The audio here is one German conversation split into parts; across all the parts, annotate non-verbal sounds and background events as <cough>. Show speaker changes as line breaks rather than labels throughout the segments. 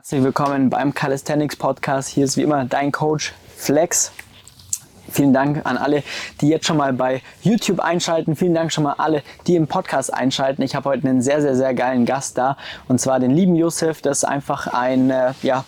Herzlich willkommen beim Calisthenics Podcast. Hier ist wie immer dein Coach Flex. Vielen Dank an alle, die jetzt schon mal bei YouTube einschalten. Vielen Dank schon mal alle, die im Podcast einschalten. Ich habe heute einen sehr, sehr, sehr geilen Gast da. Und zwar den lieben Josef. Das ist einfach ein, äh, ja,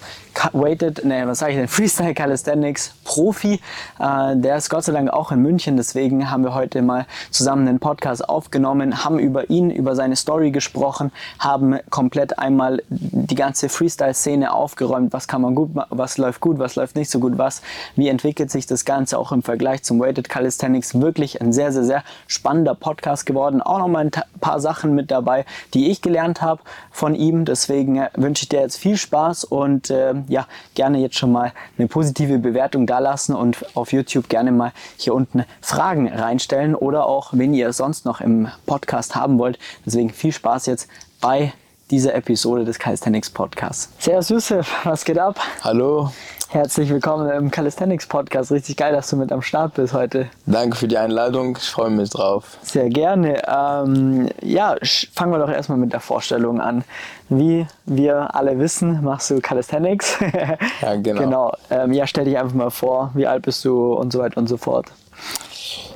Weighted, ne, was sage ich denn, Freestyle Calisthenics Profi. Äh, der ist Gott sei Dank auch in München, deswegen haben wir heute mal zusammen einen Podcast aufgenommen, haben über ihn, über seine Story gesprochen, haben komplett einmal die ganze Freestyle-Szene aufgeräumt, was kann man gut, was läuft gut, was läuft nicht so gut, was, wie entwickelt sich das Ganze auch im Vergleich zum Weighted Calisthenics. Wirklich ein sehr, sehr, sehr spannender Podcast geworden. Auch nochmal ein paar Sachen mit dabei, die ich gelernt habe von ihm. Deswegen äh, wünsche ich dir jetzt viel Spaß und äh, ja, gerne jetzt schon mal eine positive Bewertung dalassen und auf YouTube gerne mal hier unten Fragen reinstellen oder auch, wenn ihr sonst noch im Podcast haben wollt. Deswegen viel Spaß jetzt bei dieser Episode des Calisthenics Podcasts. Servus Yusuf, was geht ab?
Hallo.
Herzlich willkommen im Calisthenics Podcast. Richtig geil, dass du mit am Start bist heute.
Danke für die Einladung. Ich freue mich drauf.
Sehr gerne. Ähm, ja, fangen wir doch erstmal mit der Vorstellung an. Wie wir alle wissen, machst du Calisthenics. <laughs>
ja, genau.
genau. Ähm, ja, stell dich einfach mal vor. Wie alt bist du und so weiter und so fort.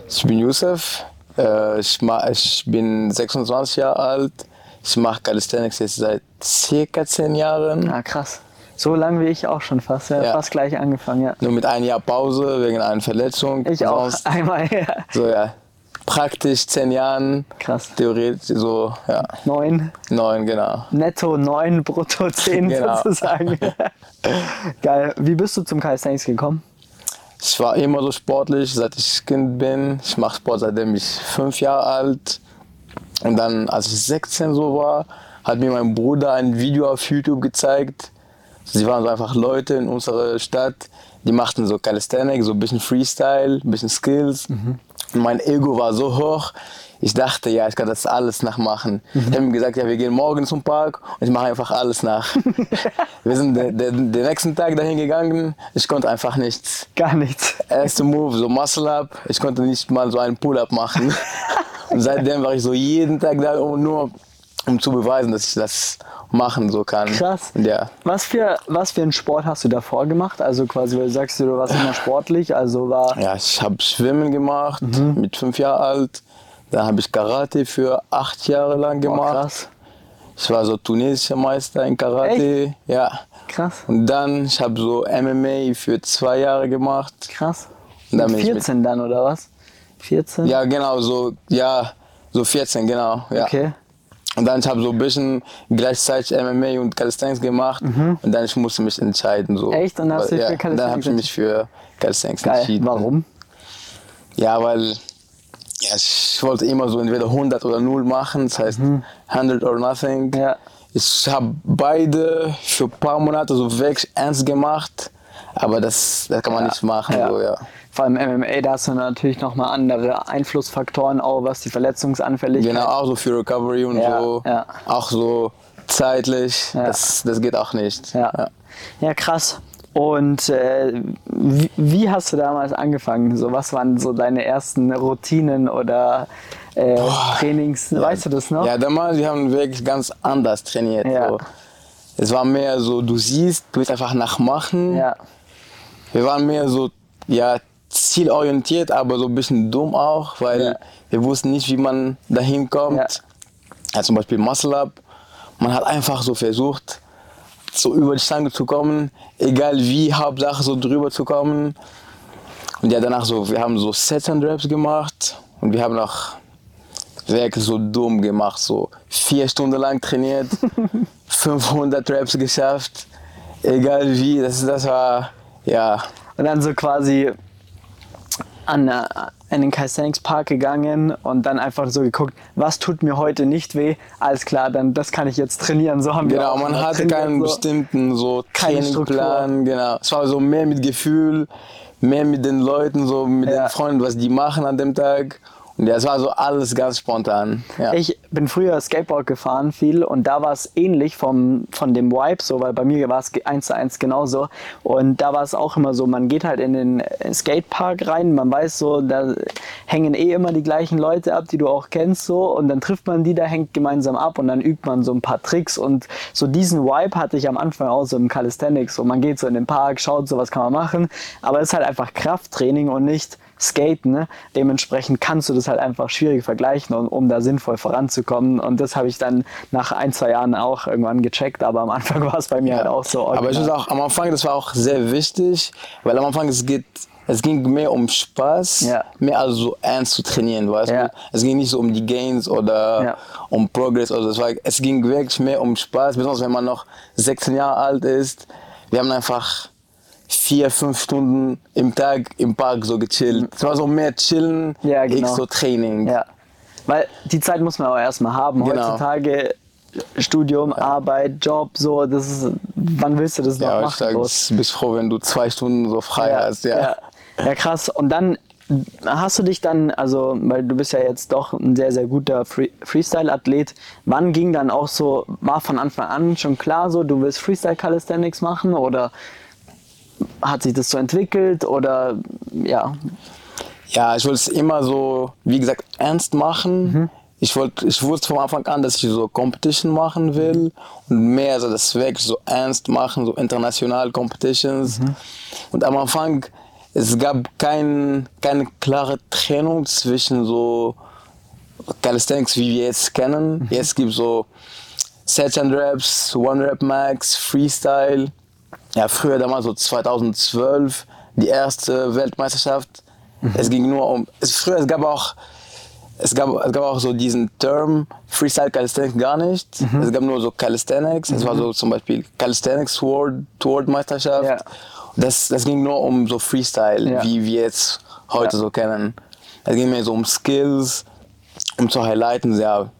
Ich bin Yusuf. Äh, ich, ich bin 26 Jahre alt. Ich mache Calisthenics jetzt seit circa 10 Jahren.
Ah, krass. So lange wie ich auch schon fast, ja, ja. fast gleich angefangen, ja.
Nur mit einem Jahr Pause wegen einer Verletzung.
Ich Sonst, auch, <laughs> einmal, ja.
So, ja. Praktisch zehn Jahren.
Krass.
Theoretisch so, ja.
Neun.
Neun, genau.
Netto neun, brutto <laughs> zehn genau. sozusagen. <laughs> Geil. Wie bist du zum Calisthenics gekommen?
Ich war immer so sportlich, seit ich Kind bin. Ich mache Sport seitdem ich fünf Jahre alt. Und dann, als ich 16 so war, hat mir mein Bruder ein Video auf YouTube gezeigt, Sie waren so einfach Leute in unserer Stadt, die machten so Calisthenics, so ein bisschen Freestyle, ein bisschen Skills. Mhm. Und mein Ego war so hoch, ich dachte, ja, ich kann das alles nachmachen. Mhm. Ich habe ihm gesagt, ja, wir gehen morgen zum Park und ich mache einfach alles nach. <laughs> wir sind den, den, den, nächsten Tag dahin gegangen, ich konnte einfach nichts.
Gar nichts.
Erste Move, so Muscle-Up, ich konnte nicht mal so einen Pull-Up machen. <laughs> und seitdem war ich so jeden Tag da, um nur um zu beweisen, dass ich das machen so kann.
Krass.
Ja.
Was für, was für einen Sport hast du davor gemacht? Also quasi, weil du sagst, du warst immer sportlich, also war...
Ja, ich habe Schwimmen gemacht mhm. mit fünf Jahren alt. Dann habe ich Karate für acht Jahre lang gemacht. Oh, krass. Ich war so tunesischer Meister in Karate.
Echt?
Ja.
Krass.
Und dann, ich habe so MMA für zwei Jahre gemacht.
Krass. Und dann mit 14 dann, oder was? 14?
Ja, genau, so, ja, so 14, genau. Ja.
Okay.
Und dann ich habe so ein bisschen gleichzeitig MMA und Calisthenics gemacht mhm. und dann ich musste mich entscheiden. So.
Echt? Und dann hast du
ja,
für Calisthenics
Dann habe ich mich für Calisthenics
Geil.
entschieden.
Warum?
Ja, weil ja, ich wollte immer so entweder 100 oder 0 machen, das heißt mhm. 100 or nothing.
Ja.
Ich habe beide für ein paar Monate so wirklich ernst gemacht, aber das, das kann man ja. nicht machen. So, ja
vor allem MMA, da hast du natürlich nochmal andere Einflussfaktoren, auch was die Verletzungsanfälligkeit.
Genau, auch so für Recovery und
ja,
so.
Ja.
Auch so zeitlich, ja. das, das geht auch nicht.
Ja, ja. krass. Und äh, wie, wie, hast du damals angefangen? So, was waren so deine ersten Routinen oder äh, Trainings? Weißt du das noch?
Ja, damals, wir haben wirklich ganz anders trainiert. So. Es war mehr so, du siehst, du willst einfach nachmachen.
Ja.
Wir waren mehr so, ja, zielorientiert, aber so ein bisschen dumm auch, weil ja. wir wussten nicht, wie man dahin kommt. Ja. ja. zum Beispiel Muscle Up. Man hat einfach so versucht, so über die Stange zu kommen, egal wie, Hauptsache so drüber zu kommen. Und ja, danach so, wir haben so Sets and Raps gemacht und wir haben noch wirklich so dumm gemacht, so vier Stunden lang trainiert, <laughs> 500 Raps geschafft, egal wie, das, das war, ja.
Und dann so quasi an, äh, in den Calisthenics Park gegangen und dann einfach so geguckt, was tut mir heute nicht weh. Alles klar, dann das kann ich jetzt trainieren. So haben
genau,
wir
man hatte keinen so. bestimmten so Trainingplan. Genau, es war so mehr mit Gefühl, mehr mit den Leuten, so mit ja. den Freunden, was die machen an dem Tag. Ja, es war so alles ganz spontan. Ja.
Ich bin früher Skateboard gefahren viel und da war es ähnlich vom, von dem Vibe, so, weil bei mir war es eins zu eins genauso. Und da war es auch immer so, man geht halt in den Skatepark rein, man weiß so, da hängen eh immer die gleichen Leute ab, die du auch kennst so und dann trifft man die, da hängt gemeinsam ab und dann übt man so ein paar Tricks und so diesen Vibe hatte ich am Anfang auch so im Calisthenics. So, man geht so in den Park, schaut so, was kann man machen, aber es ist halt einfach Krafttraining und nicht Skaten. Ne? Dementsprechend kannst du das halt einfach schwierig vergleichen, um, um da sinnvoll voranzukommen. Und das habe ich dann nach ein, zwei Jahren auch irgendwann gecheckt, aber am Anfang <laughs> war es bei mir ja. halt auch so.
Original. Aber ich muss auch, am Anfang, das war auch sehr wichtig, weil am Anfang es geht es ging mehr um Spaß, ja. mehr als so ernst zu trainieren, weißt ja. du? Es ging nicht so um die Gains oder ja. um Progress oder so. Es ging wirklich mehr um Spaß, besonders wenn man noch 16 Jahre alt ist. Wir haben einfach vier, fünf Stunden im Tag im Park so gechillt. Es war so mehr chillen, ja, genau. so Training.
Ja. Weil die Zeit muss man auch erstmal haben. Genau. Heutzutage Studium, ja. Arbeit, Job, so, das ist, wann willst du das noch
ja,
machen?
Ja, ich bist froh, wenn du zwei Stunden so frei ja, hast, ja.
ja. Ja, krass. Und dann hast du dich dann, also, weil du bist ja jetzt doch ein sehr, sehr guter Free Freestyle-Athlet, wann ging dann auch so, war von Anfang an schon klar so, du willst Freestyle-Calisthenics machen oder hat sich das so entwickelt oder ja?
Ja, ich wollte es immer so, wie gesagt, ernst machen. Mhm. Ich, wollt, ich wusste von Anfang an, dass ich so Competition machen will und mehr so das Weg so ernst machen, so international Competitions. Mhm. Und am Anfang, es gab kein, keine klare Trennung zwischen so Calisthenics, wie wir jetzt kennen. Mhm. Jetzt gibt es so Set and Raps, One Rap Max, Freestyle ja, früher damals so 2012 die erste Weltmeisterschaft. Mhm. Es ging nur um, es, früher es gab auch es gab, es gab auch so diesen Term Freestyle Calisthenics gar nicht. Mhm. Es gab nur so Calisthenics. Mhm. Es war so zum Beispiel Calisthenics World, World Meisterschaft. Ja. Das, das ging nur um so Freestyle, ja. wie wir jetzt heute ja. so kennen. Es ging mehr so um Skills, um zu highlighten, ja,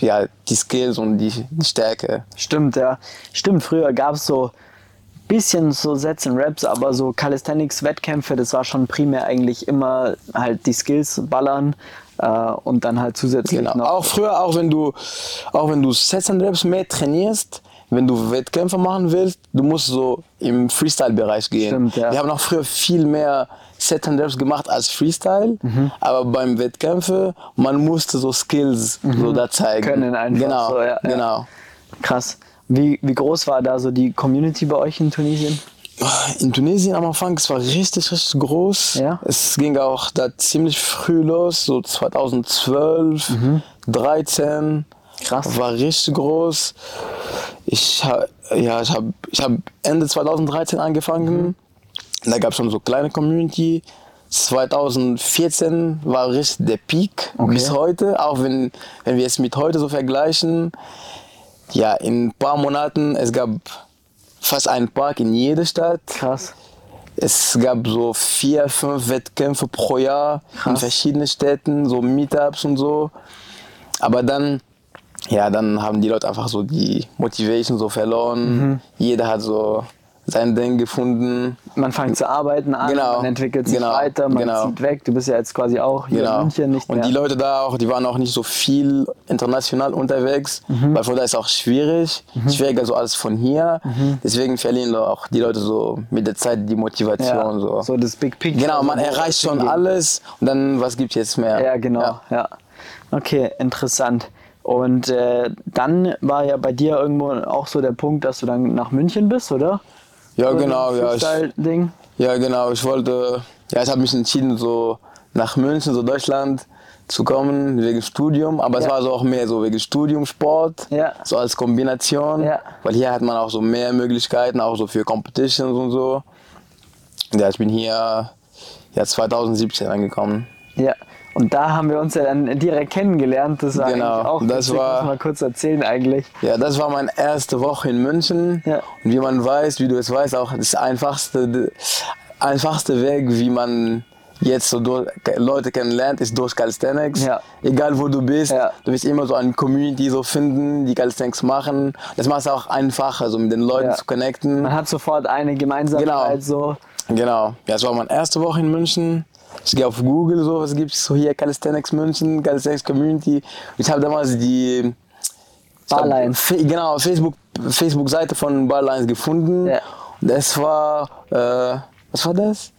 ja die Skills und die, die Stärke.
Stimmt, ja. Stimmt, früher gab es so bisschen so Sets und Raps, aber so Calisthenics-Wettkämpfe, das war schon primär eigentlich immer halt die Skills ballern äh, und dann halt zusätzlich
genau.
noch.
Auch früher, auch wenn du, auch wenn du Sets und Raps mehr trainierst, wenn du Wettkämpfe machen willst, du musst so im Freestyle-Bereich gehen. Stimmt, ja. Wir haben auch früher viel mehr Set and Raps gemacht als Freestyle, mhm. aber beim Wettkämpfe, man musste so Skills mhm. so da zeigen.
Können einfach
genau,
so,
ja, genau.
Ja. Krass. Wie, wie groß war da so die Community bei euch in Tunesien?
In Tunesien am Anfang, es war richtig, richtig groß. Ja? Es ging auch da ziemlich früh los, so 2012, mhm. 13. Krass. War richtig groß. Ich, ja, ich habe ich hab Ende 2013 angefangen. Mhm. Da gab es schon so kleine Community. 2014 war richtig der Peak okay. bis heute, auch wenn, wenn wir es mit heute so vergleichen ja, in ein paar Monaten, es gab fast einen Park in jeder Stadt.
Krass.
Es gab so vier, fünf Wettkämpfe pro Jahr Krass. in verschiedenen Städten, so Meetups und so. Aber dann, ja, dann haben die Leute einfach so die Motivation so verloren. Mhm. Jeder hat so sein Ding gefunden.
Man fängt zu arbeiten an, genau, man entwickelt sich genau, weiter, man genau. zieht weg. Du bist ja jetzt quasi auch hier genau. in München nicht
mehr. Und die Leute da auch, die waren auch nicht so viel international unterwegs, mhm. weil von da ist auch schwierig, mhm. schwieriger so als von hier. Mhm. Deswegen verlieren auch die Leute so mit der Zeit die Motivation. Ja,
so. so das Big Picture.
Genau, man erreicht schon hingehen. alles und dann, was gibt es jetzt mehr?
Ja, genau. Ja. ja. Okay, interessant. Und äh, dann war ja bei dir irgendwo auch so der Punkt, dass du dann nach München bist, oder?
Ja, Oder genau, ja. Ich,
Ding?
Ja, genau. Ich wollte, ja, ich habe mich entschieden, so nach München, so Deutschland zu kommen wegen Studium, aber ja. es war so auch mehr so wegen Studium, Sport, ja. so als Kombination, ja. weil hier hat man auch so mehr Möglichkeiten, auch so für Competitions und so. Ja, ich bin hier ja, 2017 angekommen.
Ja, und da haben wir uns ja dann direkt kennengelernt. Das war genau, auch das war, muss mal kurz erzählen eigentlich.
Ja, das war meine erste Woche in München. Ja. Und wie man weiß, wie du es weißt, auch das einfachste, einfachste Weg, wie man jetzt so durch, Leute kennenlernt, ist durch Calisthenics. Ja. Egal wo du bist, ja. du wirst immer so eine Community so finden, die Calisthenics machen. Das macht es auch einfacher, so mit den Leuten zu connecten.
Man hat sofort eine Gemeinsamkeit
genau.
so.
Genau. Ja, es war meine erste Woche in München. Ich gehe auf Google, so, was gibt es so hier, Calisthenics München, Calisthenics Community. Ich habe damals die
Barlines.
Genau, Facebook, Facebook-Seite von Barlines gefunden.
Ja.
Das war, äh, was war das?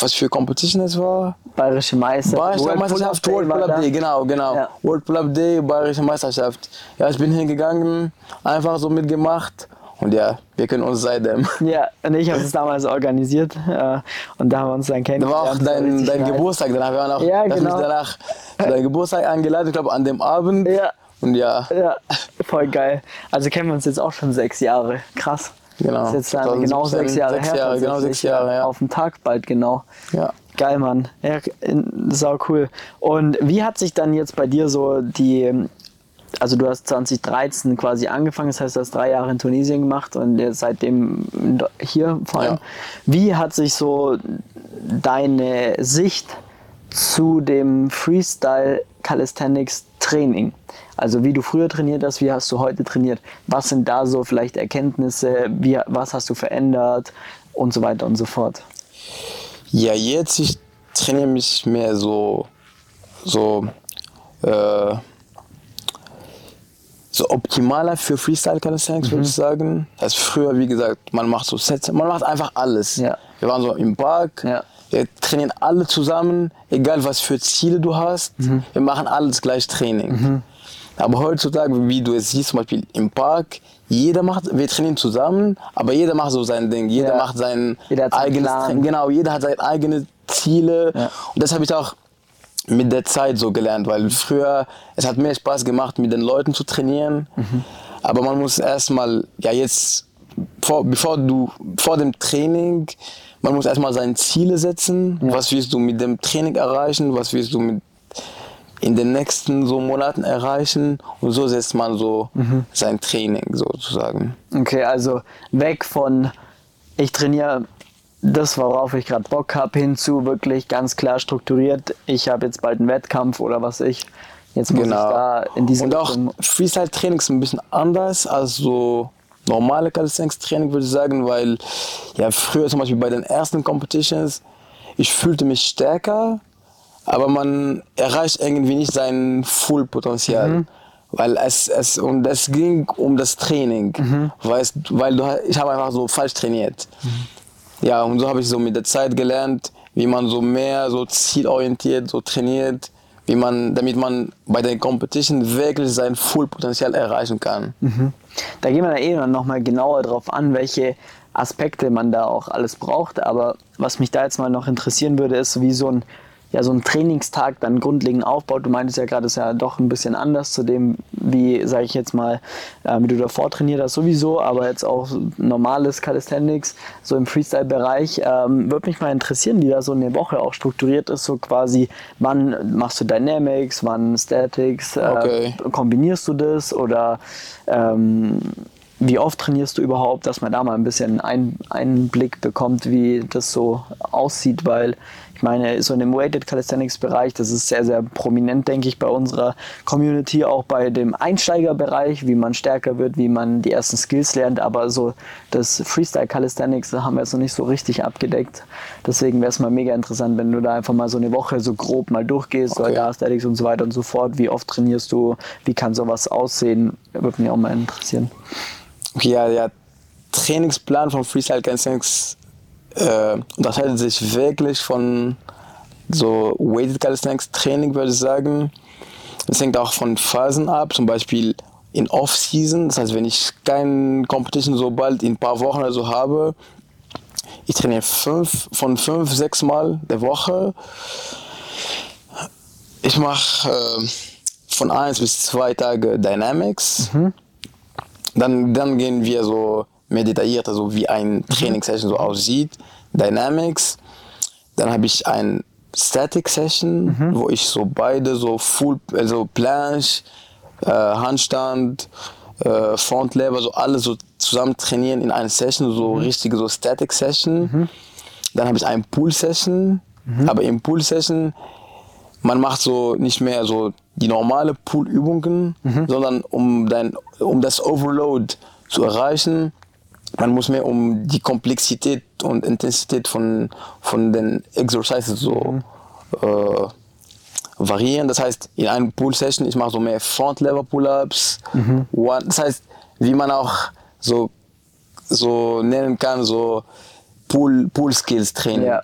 Was für Competition das war?
Bayerische Meister.
Bayerische
World
Meisterschaft, World Pull-Up
da.
Day, genau, genau.
Ja.
World Pull-Up Day, Bayerische Meisterschaft. Ja, ich bin hingegangen, einfach so mitgemacht und ja, wir können uns seitdem. <laughs>
Ja, und ich habe es damals organisiert äh, und da haben wir uns dann
Da
kennengelernt.
war auch
Das
dein,
richtig
dein. Geburtstag, dann haben wir auch
Ja, genau.
danach zu deinem Geburtstag eingeladen, ich glaube an dem Abend.
Ja.
Und ja,
Ja, voll geil. Also kennen wir uns jetzt auch schon sechs Jahre. Krass.
Genau.
Das ist jetzt dann genau
2017,
sechs Jahre
sechs
her.
Jahre, genau sechs Jahre, ja.
Auf den Tag bald genau.
ja.
Geil, Mann. Ja, sau cool. Und wie hat sich dann jetzt bei dir so die, also du hast 2013 quasi angefangen, das heißt, du hast drei Jahre in Tunesien gemacht und jetzt seitdem hier vor allem.
Ja.
Wie hat sich so deine Sicht zu dem Freestyle Calisthenics Training? Also wie du früher trainiert hast, wie hast du heute trainiert? Was sind da so vielleicht Erkenntnisse? Wie, was hast du verändert? Und so weiter und so fort.
Ja, jetzt ich trainiere mich mehr so, so, äh, so optimaler für Freestyle Calisthenics, würde ich sagen. Das früher, wie gesagt, man macht so Sets, man macht einfach alles.
Ja.
Wir waren so im Park,
Ja.
wir trainieren alle zusammen, egal was für Ziele du hast, wir machen alles gleich Training. Aber heutzutage, wie du es siehst, zum Beispiel im Park, jeder macht, wir trainieren zusammen, aber jeder macht so sein Ding, jeder
Ja.
macht sein
Jeder
eigenes. Genau, jeder hat seine eigenen Ziele. Und das habe ich auch mit der Zeit so gelernt, weil früher, es hat mehr Spaß gemacht, mit den Leuten zu trainieren.
Mhm.
Aber man muss erstmal, ja jetzt, vor, bevor du, vor dem Training, man muss erstmal seine Ziele setzen. Was willst du mit dem Training erreichen? Was willst du mit in den nächsten so Monaten erreichen? Und so setzt man so
Mhm.
sein Training sozusagen.
Okay, also weg von ich trainiere das, worauf ich gerade Bock habe, hin zu wirklich ganz klar strukturiert. Ich habe jetzt bald einen Wettkampf oder was ich. Jetzt muss ich da in diese
Genau. Und auch Freestyle-Training ist ein bisschen anders als so normale Calisthenics-Training, würde ich sagen, weil ja früher zum Beispiel bei den ersten Competitions, ich fühlte mich stärker, aber man erreicht irgendwie nicht sein Full-Potenzial.
Mhm.
Weil es, es, und es ging um das Training,
Mhm.
weißt, weil du, ich habe einfach so falsch trainiert. Ja, und so habe ich so mit der Zeit gelernt, wie man so mehr so zielorientiert so trainiert, wie man, damit man bei den Competition wirklich sein Full-Potenzial erreichen kann.
Da gehen wir eh noch mal genauer drauf an, welche Aspekte man da auch alles braucht. Aber was mich da jetzt mal noch interessieren würde, ist, wie so ein, ja, so ein Trainingstag dann grundlegend aufbaut. Du meintest ja gerade, es ist ja doch ein bisschen anders zu dem, wie, sage ich jetzt mal, äh, wie du davor trainiert hast, sowieso, aber jetzt auch normales Calisthenics, so im Freestyle-Bereich. Ähm, Würde mich mal interessieren, wie da so eine Woche auch strukturiert ist, so quasi, wann machst du Dynamics, wann Statics, äh,
Okay.
kombinierst du das oder ähm, wie oft trainierst du überhaupt, dass man da mal ein bisschen ein, Einblick bekommt, wie das so aussieht, weil ich meine, so in dem Weighted Calisthenics Bereich, das ist sehr, sehr prominent, denke ich, bei unserer Community, auch bei dem Einsteigerbereich, wie man stärker wird, wie man die ersten Skills lernt, aber so das Freestyle Calisthenics da haben wir jetzt noch nicht so richtig abgedeckt. Deswegen wäre es mal mega interessant, wenn du da einfach mal so eine Woche so grob mal durchgehst,
Okay.
oder Aesthetics und so weiter und so fort. Wie oft trainierst du? Wie kann sowas aussehen? Würde mich auch mal interessieren.
Okay, ja, der Trainingsplan von Freestyle Calisthenics äh, unterscheidet sich wirklich von so Weighted Calisthenics Training, würde ich sagen. Es hängt auch von Phasen ab, zum Beispiel in Off-Season, das heißt, wenn ich kein Competition so bald in ein paar Wochen oder so habe, ich trainiere fünf, von fünf, sechs Mal der Woche. Ich mache äh, von eins bis zwei Tage Dynamics. Dann, dann gehen wir so mehr detailliert, also wie ein Trainingssession so aussieht. Dynamics. Dann habe ich ein Static Session, wo ich so beide so Full, also Planche, äh, Handstand, äh, Front Lever, so alles so zusammen trainieren in einer Session, so richtige so Static Session. Dann habe ich ein Pool Session, aber im Pool Session man macht so nicht mehr so die normale Poolübungen, sondern um, dein, um das Overload zu erreichen, man muss mehr um die Komplexität und Intensität von, von den Exercises so äh, variieren. Das heißt, in einer Pull-Session, ich mache so mehr Front-Lever-Pull-Ups.
Mhm.
Das heißt, wie man auch so, so nennen kann, so Pull-Skills-Training.
Ja.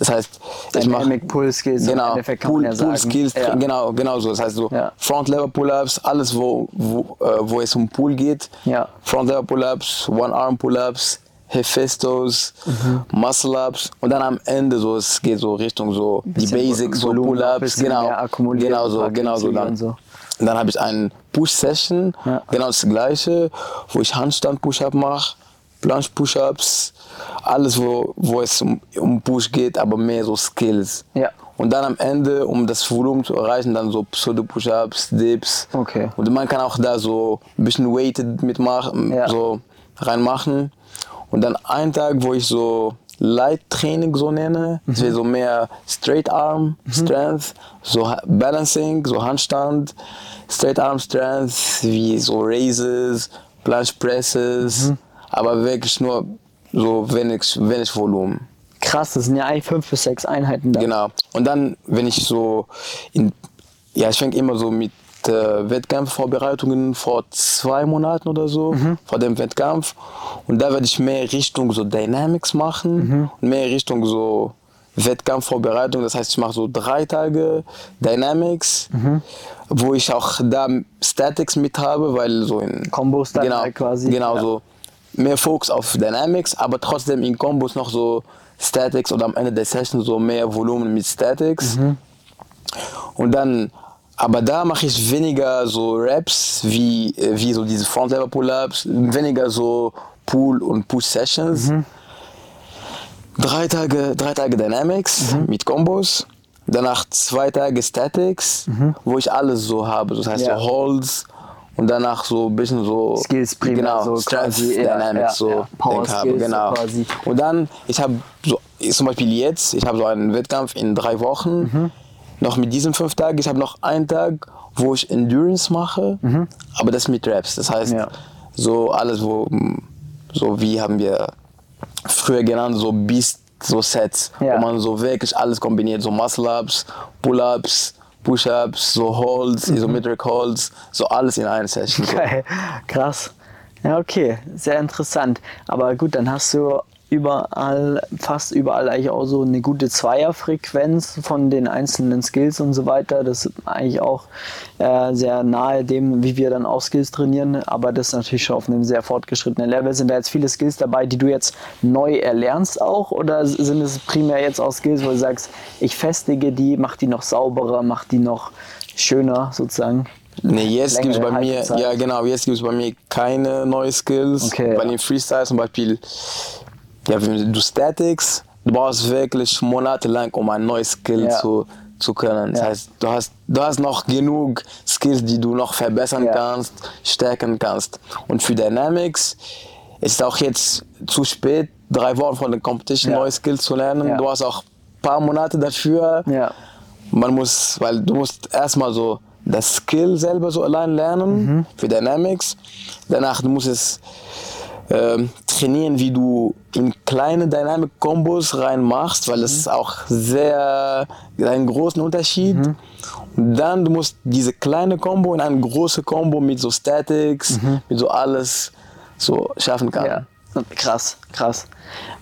Das heißt, ich mache
Dynamic Pull Skills im
genau,
Endeffekt kann
Pull,
man ja sagen.
Pull Skills,
Ja.
genau, genau so. Das heißt so
Ja.
Front Lever Pull-ups, alles wo, wo, äh, wo es um Pull geht.
Ja.
Front Lever Pull-ups, One Arm Pull-ups, Hephaestos,
Mhm.
Muscle Ups und dann am Ende so es geht so Richtung so die Basics, so Pull-ups,
bisschen
genau, genau so, genau so dann.
so.
Und dann habe ich eine Push-Session,
Ja.
genau das gleiche, wo ich Handstand-Push-Up mache, Planche-Push-Ups, alles wo, wo es um, um Push geht, aber mehr so Skills.
Ja.
Und dann am Ende, um das Volumen zu erreichen, dann so Pseudo-Push-Ups, Dips.
Okay.
Und man kann auch da so ein bisschen Weighted mitmachen,
Ja.
so reinmachen. Und dann einen Tag, wo ich so Light Training so nenne, das wäre so mehr Straight Arm Strength, so Balancing, so Handstand, Straight Arm Strength, wie so Raises, Planche Presses, aber wirklich nur so wenig, wenig Volumen.
Krass, das sind ja eigentlich fünf bis sechs Einheiten da.
Genau. Und dann, wenn ich so in, ja, ich fange immer so mit äh, Wettkampfvorbereitungen vor zwei Monaten oder so, vor dem Wettkampf. Und da werde ich mehr Richtung so Dynamics machen und mehr Richtung so Wettkampfvorbereitung. Das heißt, ich mache so drei Tage Dynamics, wo ich auch da Statics mit habe, weil so in
Kombos dann
genau,
quasi.
Genau
Ja.
so mehr Fokus auf Dynamics, aber trotzdem in Kombos noch so Statics oder am Ende der Session so mehr Volumen mit Statics. Und dann, aber da mache ich weniger so Raps wie, äh, wie so diese Front Lever Pull-Ups, weniger so Pull- und Push-Sessions. Drei Tage, drei Tage Dynamics mit Kombos. Danach zwei Tage Statics, wo ich alles so habe. Das heißt
Ja.
so Holds und danach so ein bisschen so
Skills primär,
genau,
so
Strength
quasi,
Dynamics
ja,
so
ja. Power
habe,
Skills so
genau.
quasi.
Und dann, ich habe so, zum Beispiel jetzt, ich habe so einen Wettkampf in drei Wochen,
Mhm.
noch mit diesen fünf Tagen. Ich habe noch einen Tag, wo ich Endurance mache, aber das mit Raps. Das heißt,
Mhm. Ja.
so alles, wo, so wie haben wir früher genannt, so Beast, so Sets,
Ja.
wo man so wirklich alles kombiniert, so Muscle-Ups, Pull-Ups, Push-Ups, so Holds,
Mhm.
Isometric Holds, so alles in einer Session.
Geil. Krass. Ja, okay. Sehr interessant. Aber gut, dann hast du überall, fast überall eigentlich auch so eine gute Zweierfrequenz von den einzelnen Skills und so weiter. Das ist eigentlich auch äh, sehr nahe dem, wie wir dann auch Skills trainieren. Aber das ist natürlich schon auf einem sehr fortgeschrittenen Level. Sind da jetzt viele Skills dabei, die du jetzt neu erlernst auch? Oder sind es primär jetzt auch Skills, wo du sagst, ich festige die, mach die noch sauberer, mach die noch schöner sozusagen?
Nee, jetzt gibt es bei mir, ja genau, jetzt gibt es bei mir keine neuen Skills.
Okay,
bei
ja.
den Freestyle zum Beispiel, ja, du Statics, du brauchst wirklich monatelang, um ein neues Skill
Ja.
zu, zu können. Das
Ja.
heißt, du hast, du hast noch genug Skills, die du noch verbessern
Ja.
kannst, stärken kannst. Und für Dynamics ist auch jetzt zu spät, drei Wochen von der Competition neue Skills zu lernen. Du hast auch ein paar Monate dafür.
Ja.
Man muss, weil du musst erstmal so das Skill selber so allein lernen für Dynamics. Danach du musst es ähm, trainieren, wie du in kleine Dynamic Combos reinmachst, weil das ist auch sehr einen großen Unterschied. Und dann du musst diese kleine Combo in eine große Combo mit so Statics, mit so alles so schaffen kann.
Ja, krass, krass.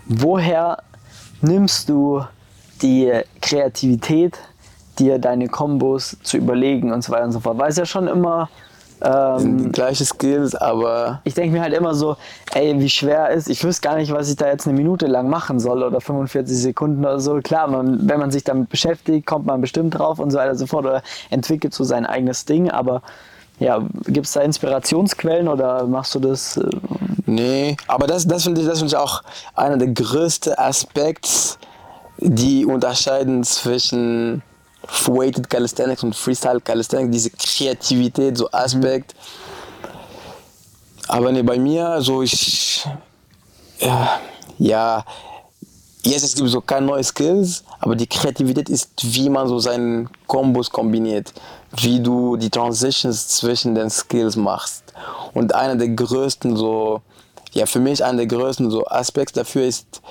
Woher nimmst du die Kreativität, dir deine Kombos zu überlegen und so weiter und so fort? Weil es ja schon immer, ähm,
Die gleiche Skills, aber
ich denke mir halt immer so, ey, wie schwer ist, ich wüsste gar nicht, was ich da jetzt eine Minute lang machen soll oder 45 Sekunden oder so. Klar, man, wenn man sich damit beschäftigt, kommt man bestimmt drauf und so weiter und so fort oder entwickelt so sein eigenes Ding, aber ja, gibt es da Inspirationsquellen oder machst du das? äh,
Nee, aber das, das finde ich, das find ich auch einer der größten Aspekte, die unterscheiden zwischen Weighted Calisthenics und Freestyle Calisthenics, diese Kreativität, so Aspekt. Aber nee, bei mir, so ich, ja, ja, jetzt es gibt so keine neuen Skills, aber die Kreativität ist, wie man so seinen Kombos kombiniert, wie du die Transitions zwischen den Skills machst. Und einer der größten so, ja für mich einer der größten so Aspekte dafür ist,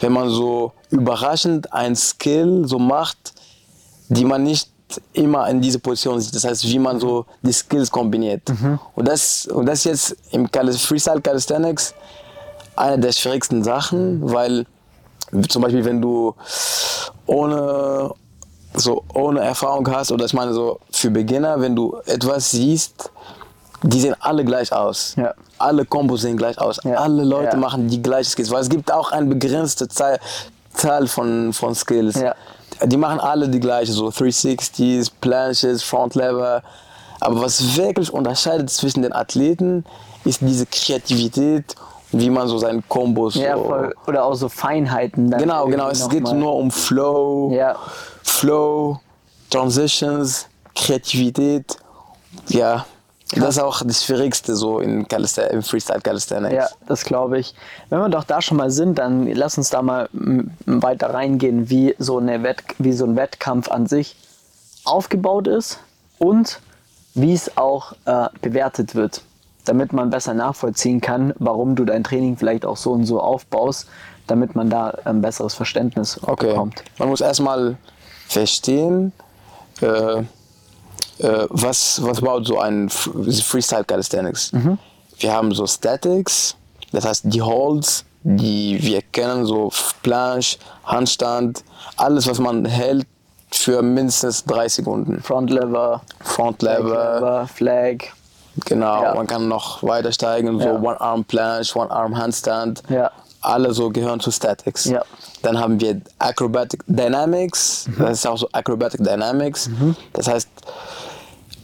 wenn man so überraschend ein Skill so macht, die man nicht immer in diese Position sieht. Das heißt, wie man so die Skills kombiniert. Und, das, und das ist jetzt im Freestyle Calisthenics eine der schwierigsten Sachen, weil zum Beispiel, wenn du ohne, so ohne Erfahrung hast, oder ich meine so für Beginner, wenn du etwas siehst, die sehen alle gleich aus.
Ja.
Alle Kombos sehen gleich aus.
Ja.
Alle Leute
Ja.
machen die gleichen Skills, weil es gibt auch eine begrenzte Zahl, Zahl von, von Skills. Die machen alle die gleiche, so 360s, Planches, Front Lever. Aber was wirklich unterscheidet zwischen den Athleten, ist diese Kreativität, wie man so seine Kombos
Ja,
so
voll. Oder auch so Feinheiten.
Genau, genau. Es geht
mal.
nur um Flow,
Ja.
Flow, Transitions, Kreativität. Ja, das ist auch das Schwierigste so in Calist im Freestyle Calisthenics.
Ja, das glaube ich. Wenn wir doch da schon mal sind, dann lass uns da mal weiter reingehen, wie so, eine Wett wie so ein Wettkampf an sich aufgebaut ist und wie es auch äh, bewertet wird, damit man besser nachvollziehen kann, warum du dein Training vielleicht auch so und so aufbaust, damit man da ein besseres Verständnis
Okay.
bekommt.
Man muss erstmal verstehen, äh, äh, was, was baut so ein Freestyle Calisthenics. Wir haben so Statics, das heißt die Holds, die wir kennen, so Planche, Handstand, alles, was man hält für mindestens drei Sekunden.
Front Lever,
Front Lever,
Lever, Flag.
genau,
Ja.
man kann noch weiter steigen, so
Ja.
One-Arm Planche, One-Arm Handstand.
Ja.
Alle so gehören zu Statics. Dann haben wir Acrobatic Dynamics,
Mhm.
das ist auch so Acrobatic Dynamics. Das heißt,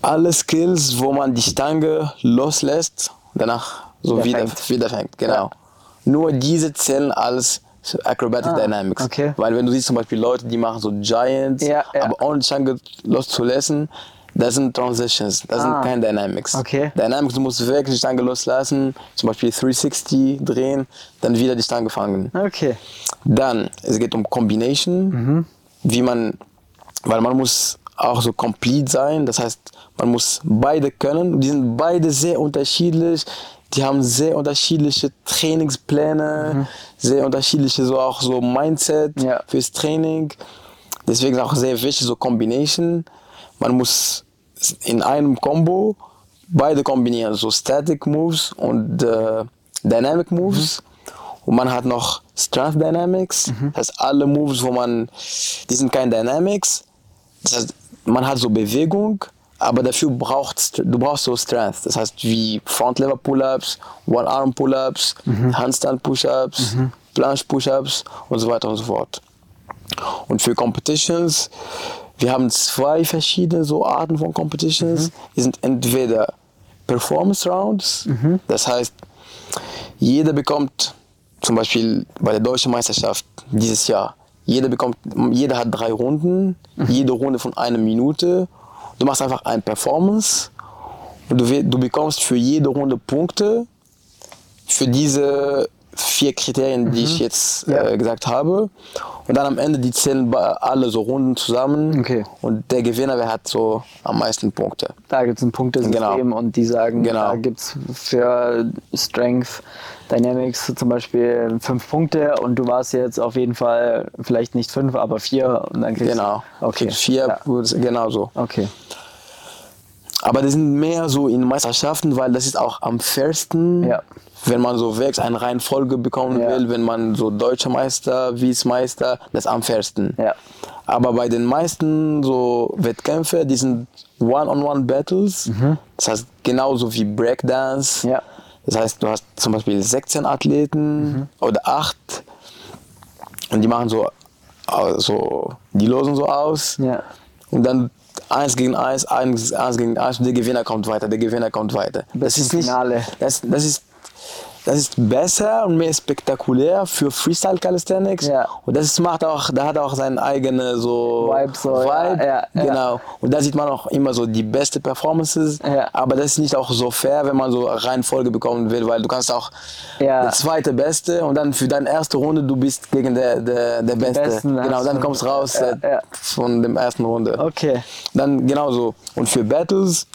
alle Skills, wo man die Stange loslässt, danach so
Wieder
wieder,
fängt.
wieder fängt. Genau.
Ja.
Nur diese zählen als Acrobatic
Ah,
Dynamics.
okay.
Weil wenn du siehst zum Beispiel Leute, die machen so Giants,
Ja, ja.
aber ohne die Stange loszulassen, das sind Transitions, das
Ah.
sind keine Dynamics.
Okay.
Dynamics, du musst wirklich die Stange loslassen, zum Beispiel 360 drehen, dann wieder die Stange fangen.
Okay.
Dann, es geht um Combination, wie man, weil man muss auch so complete sein, das heißt, man muss beide können. Die sind beide sehr unterschiedlich, die haben sehr unterschiedliche Trainingspläne, sehr unterschiedliche so auch so Mindset
Ja.
fürs Training. Deswegen auch sehr wichtig so Combination. Man muss in einem Combo beide kombinieren, so Static Moves und äh, Dynamic Moves. Und man hat noch Strength Dynamics, das heißt alle Moves, wo man, die sind kein Dynamics, das heißt man hat so Bewegung, aber dafür braucht du brauchst so Strength, das heißt wie Front Lever Pull-ups, One Arm Pull-ups, Handstand Push-ups, Planche Push-ups und so weiter und so fort. Und für Competitions, wir haben zwei verschiedene so Arten von Competitions. Die sind entweder Performance Rounds, das heißt, jeder bekommt zum Beispiel bei der deutschen Meisterschaft dieses Jahr, jeder bekommt, jeder hat drei Runden, jede Runde von einer Minute. Du machst einfach eine Performance. Und du, du bekommst für jede Runde Punkte. Für diese vier Kriterien, die ich jetzt
Ja.
äh, gesagt habe. Und dann am Ende, die zählen alle so Runden zusammen.
Okay.
Und der Gewinner, wer hat so am meisten Punkte.
Da gibt es ein Punktesystem
Genau.
und die sagen,
Genau.
da gibt es für Strength Dynamics zum Beispiel fünf Punkte und du warst jetzt auf jeden Fall vielleicht nicht fünf, aber vier und dann kriegst
Genau.
du. Okay.
Kriegst Vier,
Ja.
genau so.
Okay.
Aber die sind mehr so in Meisterschaften, weil das ist auch am fairsten,
Ja.
Wenn man so wirklich eine Reihenfolge bekommen
Ja.
will, wenn man so deutscher Meister, Vizemeister, das ist am fairsten.
Ja.
Aber bei den meisten so Wettkämpfe, die sind One-on-One-Battles, das heißt genauso wie Breakdance.
Mhm. Ja.
Das heißt, du hast zum Beispiel 16 Athleten
Mhm.
oder 8 und die machen so, also, die losen so aus.
Ja.
Und dann eins gegen eins, eins, eins gegen eins und der Gewinner kommt weiter, der Gewinner kommt weiter.
Bis zum Finale.
Das, das, ist, das ist besser und mehr spektakulär für Freestyle Calisthenics.
Ja.
Und das macht auch, da hat auch seine eigene so
Vibe so,
Vibe.
ja, ja.
Genau. Und da sieht man auch immer so die beste Performances. Aber das ist nicht auch so fair, wenn man so Reihenfolge bekommen will, weil du kannst auch der zweite Beste und dann für deine erste Runde du bist gegen der, der, der Beste.
Besten
genau, dann kommst du raus äh, von der ersten Runde.
Okay.
Dann genauso. Und für Battles,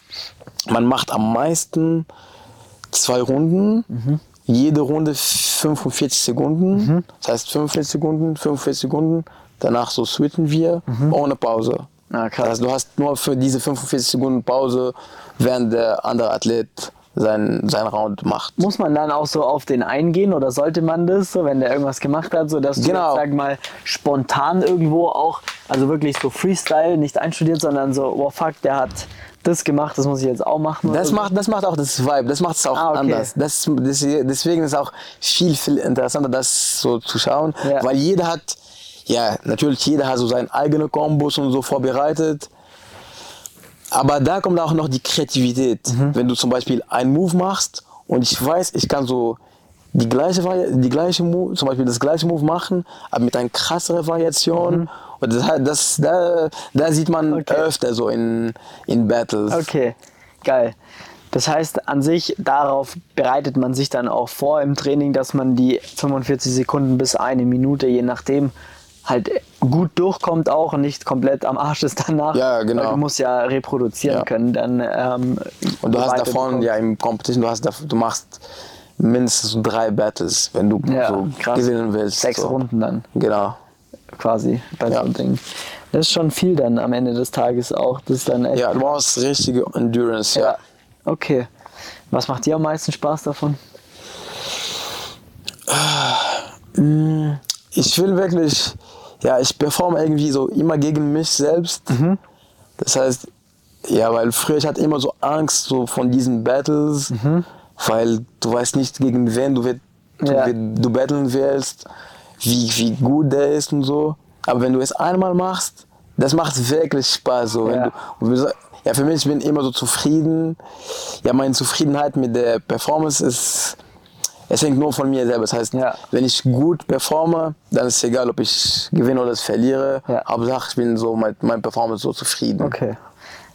man macht am meisten zwei Runden.
Mhm.
Jede Runde 45 Sekunden. Das heißt 45 Sekunden, 45 Sekunden. Danach so switchen wir
Mhm.
ohne Pause.
Ah, krass.
Also du hast nur für diese 45 Sekunden Pause, während der andere Athlet sein, sein Round macht.
Muss man dann auch so auf den eingehen oder sollte man das, so wenn der irgendwas gemacht hat, so dass du
Genau.
jetzt, sag mal, spontan irgendwo auch, also wirklich so Freestyle, nicht einstudiert, sondern so, oh fuck, der hat das gemacht, das muss ich jetzt auch machen.
Das macht, das macht auch das Vibe, das macht es auch
Ah, okay.
anders. Das, das, deswegen ist es auch viel, viel interessanter, das so zu schauen,
Ja.
weil jeder hat, ja, natürlich jeder hat so seine eigene Kombos und so vorbereitet. Aber da kommt auch noch die Kreativität.
Mhm.
Wenn du zum Beispiel einen Move machst und ich weiß, ich kann so die gleiche, die gleiche Move, zum Beispiel das gleiche Move machen, aber mit einer krasseren Variation. Und das, das, da, da sieht man.
Okay.
öfter so in, in Battles.
Okay, geil. Das heißt, an sich, darauf bereitet man sich dann auch vor im Training, dass man die 45 Sekunden bis eine Minute, je nachdem, halt gut durchkommt auch und nicht komplett am Arsch ist danach.
Ja, genau.
Weil du musst ja reproduzieren
Ja.
können. Dann, ähm,
Und du hast davon, ja, im Competition, du, hast, du machst mindestens drei Battles, wenn du
Ja,
so
krass.
gewinnen willst.
Sechs
so.
Runden dann
Genau.
Quasi bei so
Ja.
einem Ding. Das ist schon viel dann am Ende des Tages auch. Das ist dann echt.
Ja, du brauchst richtige Endurance, ja.
Ja. Okay. Was macht dir am meisten Spaß davon?
Ich will wirklich, ja, ich performe irgendwie so immer gegen mich selbst.
Mhm.
Das heißt, ja, weil früher ich hatte immer so Angst so von diesen Battles, weil du weißt nicht gegen wen du, wird, du,
Ja.
wird- du battlen willst, wie, wie gut der ist und so. Aber wenn du es einmal machst, das macht wirklich Spaß. So. Wenn
Ja.
du, und wir- ja, für mich, ich bin immer so zufrieden. Ja, meine Zufriedenheit mit der Performance ist, es hängt nur von mir selber. Das heißt,
Ja.
wenn ich gut performe, dann ist es egal, ob ich gewinne oder verliere.
Ja.
Hauptsache, ich bin so mit meiner Performance so zufrieden.
Okay.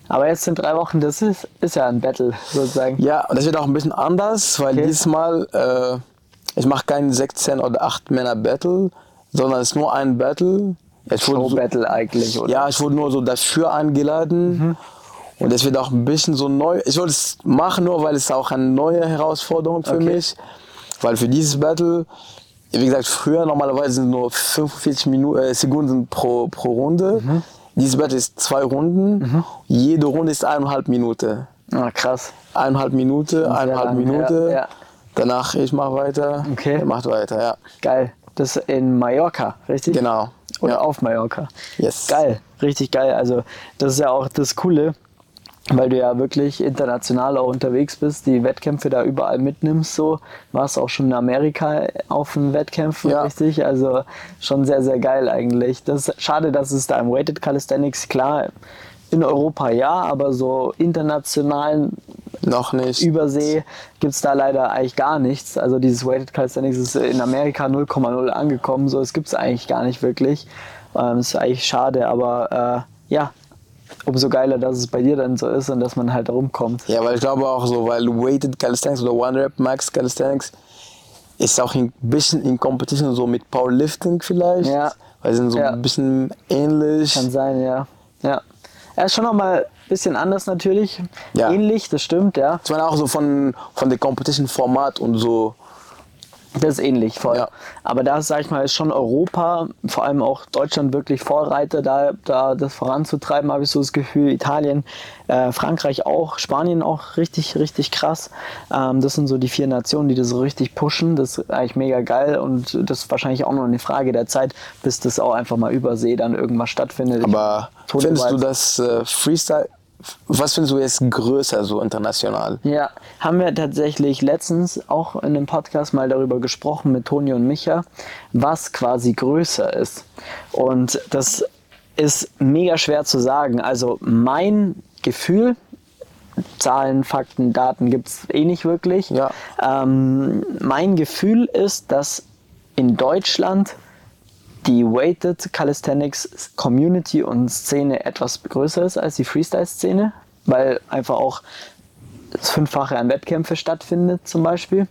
Aber jetzt sind drei Wochen, das ist, ist ja ein Battle sozusagen.
Ja, und das wird auch ein bisschen anders, weil
Okay.
dieses Mal, äh, ich mache kein 16 oder 8 Männer Battle, sondern es ist nur ein Battle. Ich wurde so,
Show-Battle eigentlich, oder?
ja, ich wurde nur so dafür eingeladen. Und es wird auch ein bisschen so neu. Ich wollte es machen, nur weil es auch eine neue Herausforderung für
Okay.
mich. Weil für dieses Battle, wie gesagt, früher normalerweise sind nur 45 Minu äh, Sekunden pro, pro Runde.
Mhm.
Dieses Battle ist zwei Runden. Jede Runde ist eineinhalb Minuten.
Ah, krass.
Eineinhalb Minute, eineinhalb
lang,
Minute.
ja, ja.
Danach ich mache weiter.
Okay.
Er macht weiter, ja.
Geil. Das in Mallorca, richtig?
Genau.
Oder
ja.
auf Mallorca.
Yes.
Geil, richtig geil. Also das ist ja auch das Coole, weil du ja wirklich international auch unterwegs bist, die Wettkämpfe da überall mitnimmst. So warst auch schon in Amerika auf den Wettkämpfen,
Ja.
richtig? Also schon sehr, sehr geil eigentlich. Das ist schade, dass es da im Weighted Calisthenics klar in Europa ja, aber so international
Noch nicht.
Übersee gibt es da leider eigentlich gar nichts. Also dieses Weighted Calisthenics ist in Amerika 0,0 angekommen. So, es gibt es eigentlich gar nicht wirklich. Ähm, ist eigentlich schade, aber äh, ja, umso geiler, dass es bei dir dann so ist und dass man halt rumkommt.
Ja, weil ich glaube auch so, weil Weighted Calisthenics oder One Rep Max Calisthenics ist auch ein bisschen in Competition so mit Powerlifting vielleicht.
Ja.
Weil sie sind so
Ja.
ein bisschen ähnlich.
Kann sein, ja. Ja. Er ist schon nochmal ein bisschen anders natürlich.
Ja.
Ähnlich, das stimmt, ja.
Ich meine auch so von, von der Competition-Format und so.
Das ist ähnlich voll.
Ja.
Aber da, sag ich mal, ist schon Europa, vor allem auch Deutschland wirklich Vorreiter, da, da das voranzutreiben, habe ich so das Gefühl. Italien, äh, Frankreich auch, Spanien auch richtig, richtig krass. Ähm, das sind so die vier Nationen, die das so richtig pushen. Das ist eigentlich mega geil und das ist wahrscheinlich auch nur eine Frage der Zeit, bis das auch einfach mal übersee dann irgendwas stattfindet.
Aber findest du das äh, Freestyle, was findest du jetzt größer so international?
Ja, haben wir tatsächlich letztens auch in einem Podcast mal darüber gesprochen mit Toni und Micha, was quasi größer ist. Und das ist mega schwer zu sagen. Also mein Gefühl, Zahlen, Fakten, Daten gibt es eh nicht wirklich.
Ja.
Ähm, mein Gefühl ist, dass in Deutschland die Weighted Calisthenics Community und Szene etwas größer ist als die Freestyle-Szene, weil einfach auch das Fünffache an Wettkämpfe stattfindet zum Beispiel.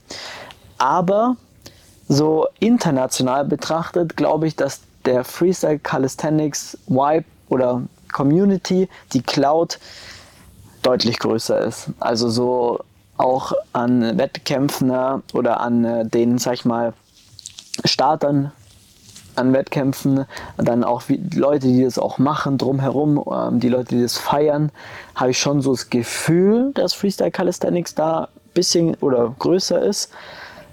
Aber so international betrachtet glaube ich, dass der Freestyle Calisthenics Vibe oder Community, die Cloud, deutlich größer ist. Also so auch an Wettkämpfen oder an äh, den, sag ich mal, Startern an Wettkämpfen, dann auch Leute, die das auch machen drumherum, ähm, die Leute, die das feiern, habe ich schon so das Gefühl, dass Freestyle Calisthenics da ein bisschen oder größer ist.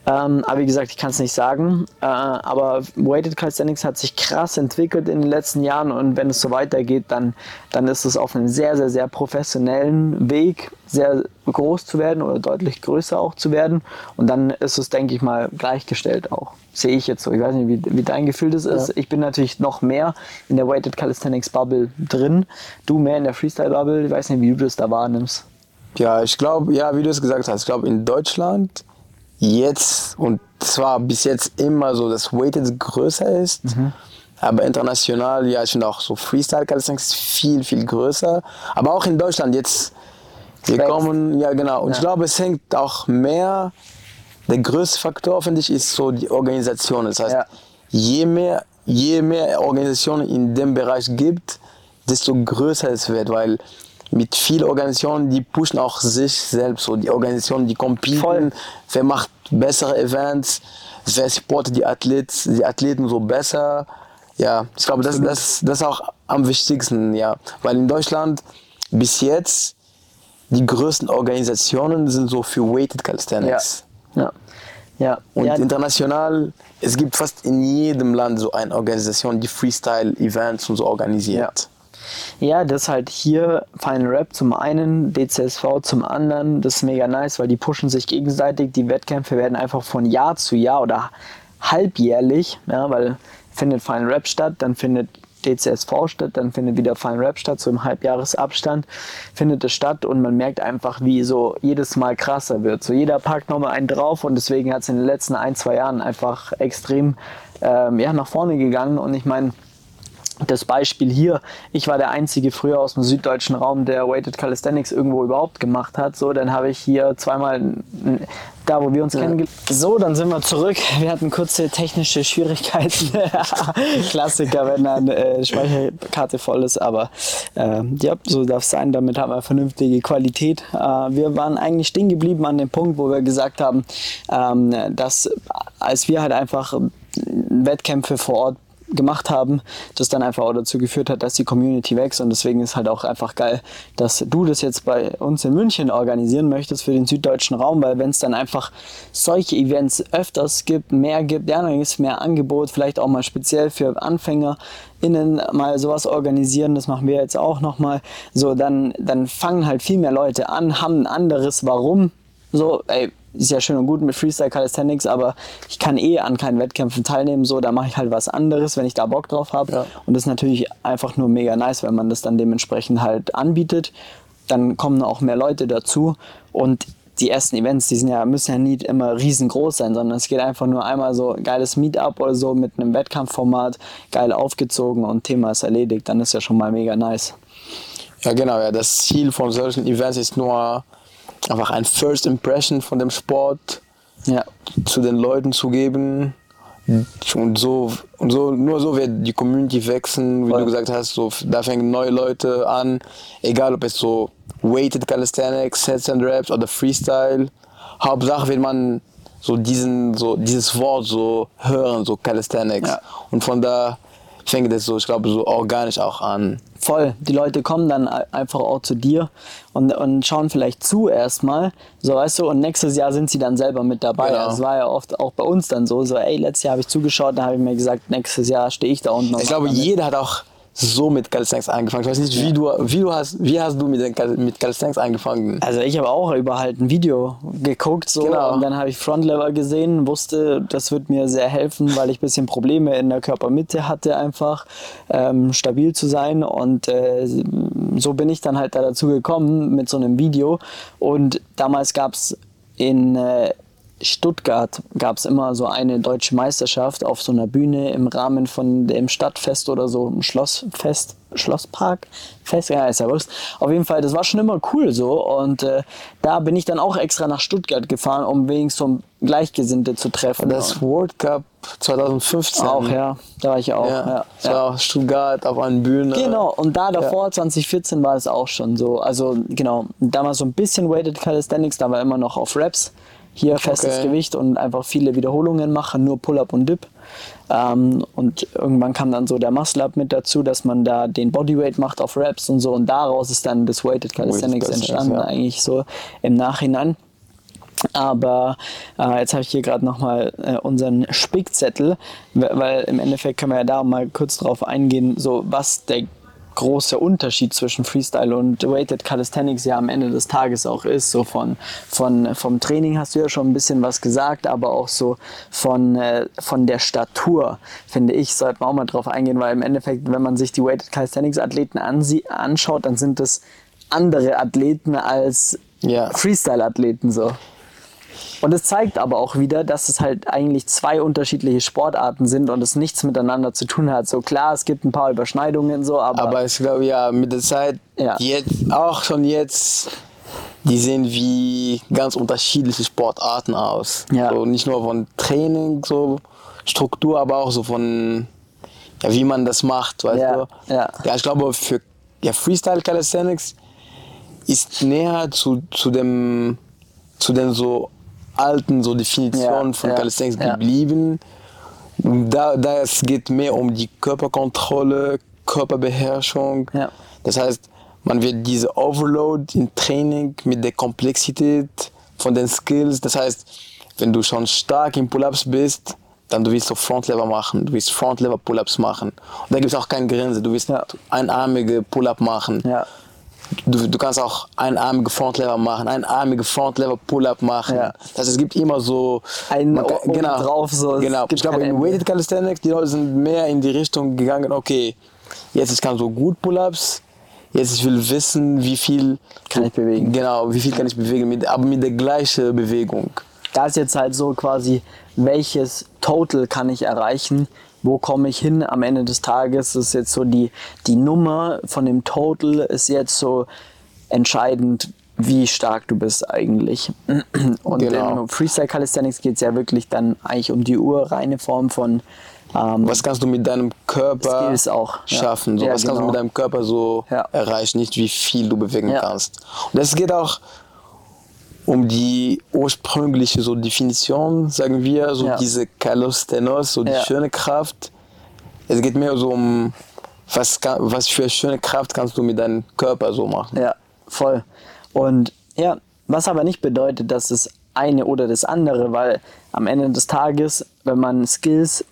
Ähm, aber wie gesagt, ich kann es nicht sagen. Äh, aber Weighted Calisthenics hat sich krass entwickelt in den letzten Jahren und wenn es so weitergeht, dann, dann ist es auf einem sehr, sehr, sehr professionellen Weg, sehr groß zu werden oder deutlich größer auch zu werden. Und dann ist es, denke ich mal, gleichgestellt auch. Sehe ich jetzt so. Ich weiß nicht, wie, wie dein Gefühl das ist. Ja. Ich bin natürlich noch mehr in der Weighted Calisthenics Bubble drin. Du mehr in der Freestyle Bubble. Ich weiß nicht, wie du das da wahrnimmst.
Ja, ich glaube, ja, wie du es gesagt hast, ich glaube in Deutschland jetzt und zwar bis jetzt immer so, dass Weighted größer ist. Mhm. Aber international, ja, ich finde auch so Freestyle Calisthenics viel, viel größer. Aber auch in Deutschland jetzt, wir kommen, ja genau. Und ja. ich glaube, es hängt auch mehr, der größte Faktor, finde ich, ist so die Organisation. Das heißt, ja. je, mehr, je mehr Organisationen in dem Bereich gibt, desto größer es wird, weil mit vielen Organisationen, die pushen auch sich selbst. So die Organisationen, die competen, wer macht bessere Events, wer supportet die, Athlet, die Athleten so besser. Ja, ich glaube, das, das, das ist auch am wichtigsten, ja. Weil in Deutschland bis jetzt die größten Organisationen sind so für Weighted Calisthenics.
Ja. ja. ja.
Und
ja.
international, es gibt fast in jedem Land so eine Organisation, die Freestyle-Events und so organisiert.
Ja, das halt hier Final Rap zum einen, DCSV zum anderen, das ist mega nice, weil die pushen sich gegenseitig. Die Wettkämpfe werden einfach von Jahr zu Jahr oder halbjährlich, ja, weil findet Final Rap statt, dann findet DCSV statt, dann findet wieder Final Rap statt, so im Halbjahresabstand findet es statt und man merkt einfach, wie so jedes Mal krasser wird. So jeder packt nochmal einen drauf und deswegen hat es in den letzten ein, zwei Jahren einfach extrem ähm, ja, nach vorne gegangen und ich meine, das Beispiel hier, ich war der einzige früher aus dem süddeutschen Raum, der Weighted Calisthenics irgendwo überhaupt gemacht hat. So, dann habe ich hier zweimal da, wo wir uns ja. kennengelernt So, dann sind wir zurück. Wir hatten kurze technische Schwierigkeiten. <laughs> Klassiker, wenn eine äh, Speicherkarte voll ist, aber äh, ja, so darf es sein. Damit haben wir vernünftige Qualität. Äh, wir waren eigentlich stehen geblieben an dem Punkt, wo wir gesagt haben, ähm, dass als wir halt einfach Wettkämpfe vor Ort gemacht haben, das dann einfach auch dazu geführt hat, dass die Community wächst. Und deswegen ist halt auch einfach geil, dass du das jetzt bei uns in München organisieren möchtest für den süddeutschen Raum, weil wenn es dann einfach solche Events öfters gibt, mehr gibt, ja, dann ist mehr Angebot, vielleicht auch mal speziell für Anfänger innen mal sowas organisieren, das machen wir jetzt auch nochmal, so dann, dann fangen halt viel mehr Leute an, haben ein anderes Warum, so, ey, ist ja schön und gut mit Freestyle Calisthenics, aber ich kann eh an keinen Wettkämpfen teilnehmen, so, da mache ich halt was anderes, wenn ich da Bock drauf habe. Ja. Und das ist natürlich einfach nur mega nice, wenn man das dann dementsprechend halt anbietet. Dann kommen auch mehr Leute dazu und die ersten Events, die sind ja, müssen ja nicht immer riesengroß sein, sondern es geht einfach nur einmal so geiles Meetup oder so mit einem Wettkampfformat, geil aufgezogen und Thema ist erledigt, dann ist ja schon mal mega nice.
Ja, genau, ja. Das Ziel von solchen Events ist nur, einfach ein First Impression von dem Sport ja. zu den Leuten zu geben. Und so, und so, nur so wird die Community wachsen, wie Voll. du gesagt hast, so, da fängen neue Leute an, egal ob es so Weighted Calisthenics, Sets and Raps oder Freestyle. Hauptsache wird man so diesen, so dieses Wort so hören, so Calisthenics. Ja. Und von da fängt es so, ich glaube, so organisch auch an.
Voll. Die Leute kommen dann einfach auch zu dir und, und schauen vielleicht zu erstmal, so weißt du, und nächstes Jahr sind sie dann selber mit dabei. Genau. Das war ja oft auch bei uns dann so, so ey, letztes Jahr habe ich zugeschaut, dann habe ich mir gesagt, nächstes Jahr stehe ich da unten.
Ich glaube, jeder hat auch so mit Calisthenics angefangen. Ich weiß nicht, wie du, wie du hast, wie hast du mit, den, mit Calisthenics angefangen?
Also ich habe auch über halt ein Video geguckt so genau. und dann habe ich Frontlever gesehen, wusste, das wird mir sehr helfen, weil ich ein bisschen Probleme in der Körpermitte hatte einfach, ähm, stabil zu sein und äh, so bin ich dann halt da dazu gekommen mit so einem Video und damals gab es in äh, Stuttgart gab es immer so eine deutsche Meisterschaft auf so einer Bühne im Rahmen von dem Stadtfest oder so, ein Schlossfest, Schlosspark, Fest, ja, ist ja wurscht. Auf jeden Fall, das war schon immer cool so und äh, da bin ich dann auch extra nach Stuttgart gefahren, um wenigstens so Gleichgesinnte zu treffen.
Das World Cup 2015.
Auch, ja, da war ich auch. Ja, ja,
das ja. war Stuttgart auf einer Bühne.
Genau, und da davor, ja. 2014, war es auch schon so. Also genau, damals so ein bisschen Weighted Calisthenics, da war immer noch auf Raps hier festes
Okay.
Gewicht und einfach viele Wiederholungen machen, nur Pull-up und Dip. Ähm, und irgendwann kam dann so der Muscle-Up mit dazu, dass man da den Bodyweight macht auf Reps und so und daraus ist dann das Weighted Calisthenics
Calisthenics,
entstanden,
ja.
eigentlich so im Nachhinein. Aber äh, jetzt habe ich hier gerade nochmal äh, unseren Spickzettel, we- weil im Endeffekt können wir ja da mal kurz drauf eingehen, so was der große Unterschied zwischen Freestyle und Weighted Calisthenics ja am Ende des Tages auch ist. So von, von, vom Training hast du ja schon ein bisschen was gesagt, aber auch so von, äh, von der Statur, finde ich, sollte man auch mal drauf eingehen, weil im Endeffekt, wenn man sich die Weighted Calisthenics Athleten anschaut, dann sind das andere Athleten als
Ja.
Freestyle-Athleten so. Und es zeigt aber auch wieder, dass es halt eigentlich zwei unterschiedliche Sportarten sind und es nichts miteinander zu tun hat. So klar, es gibt ein paar Überschneidungen so, aber,
Aber ich glaube, ja, mit der Zeit,
Ja.
jetzt, auch schon jetzt, die sehen wie ganz unterschiedliche Sportarten aus.
Ja.
So, nicht nur von Training, so Struktur, aber auch so von, ja, wie man das macht, weißt
Ja,
du?
ja.
ja, ich glaube, für ja, Freestyle Calisthenics ist näher zu, zu dem, zu den so alten so Definitionen
Ja,
von
ja,
Calisthenics geblieben. Da, da es geht mehr um die Körperkontrolle, Körperbeherrschung. Das heißt, man wird diese Overload im Training mit der Komplexität von den Skills. Das heißt, wenn du schon stark in Pull-ups bist, dann du willst so Frontlever machen, du willst Frontlever Pull-ups machen. Und da gibt es auch keine Grenze. Du willst
Ja.
einarmige Pull-up machen.
ja,
Du, du kannst auch einarmige Frontlever machen, einarmige Frontlever Pull-up machen.
Ja.
Das heißt, es gibt immer so
Einen
man kann-
oben drauf, so,
Genau. Ich glaube, in. Weighted Calisthenics die Leute sind mehr in die Richtung gegangen. Okay, jetzt ich kann so gut Pull-ups. Jetzt ich will wissen, wie viel
Kann ich bewegen.
Genau, wie viel kann ich bewegen, mit, aber mit der gleichen Bewegung.
da ist jetzt halt so quasi, welches Total kann ich erreichen? Wo komme ich hin am Ende des Tages? Das ist jetzt so die, die Nummer von dem Total ist jetzt so entscheidend, wie stark du bist eigentlich. <clears throat> Und
Genau.
im Freestyle Calisthenics geht es ja wirklich dann eigentlich um die urreine Form von ähm,
Was kannst du mit deinem Körper
Skills auch, ja.
schaffen? So,
Ja,
was kannst du
genau.
mit deinem Körper so
Ja.
erreichen, nicht wie viel du bewegen
Ja.
kannst. Und es geht auch um die ursprüngliche so Definition, sagen wir, so
Ja.
diese Kalosthenos, so die
Ja.
schöne Kraft. Es geht mehr so um, was, kann, was für schöne Kraft kannst du mit deinem Körper so machen.
Ja, voll. Und ja, was aber nicht bedeutet, dass das eine oder das andere, weil am Ende des Tages, wenn man Skills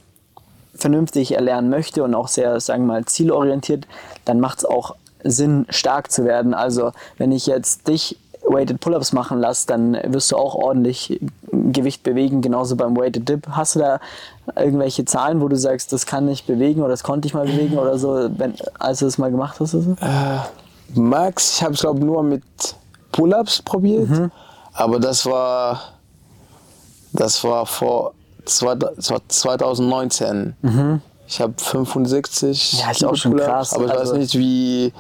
vernünftig erlernen möchte und auch sehr, sagen wir mal, zielorientiert, dann macht es auch Sinn, stark zu werden. Also wenn ich jetzt dich Weighted Pull-Ups machen lasse, dann wirst du auch ordentlich Gewicht bewegen, genauso beim Weighted Dip. Hast du da irgendwelche Zahlen, wo du sagst, das kann ich bewegen oder das konnte ich mal bewegen oder so, wenn, als du das mal gemacht hast? Oder so?
Max, ich habe es glaube nur mit Pull-ups probiert,
Mhm.
aber das war das war vor zwei, das war 2019. Ich habe 65
Mhm. Ja, ist auch schon krass.
aber ich
Also-
weiß nicht wie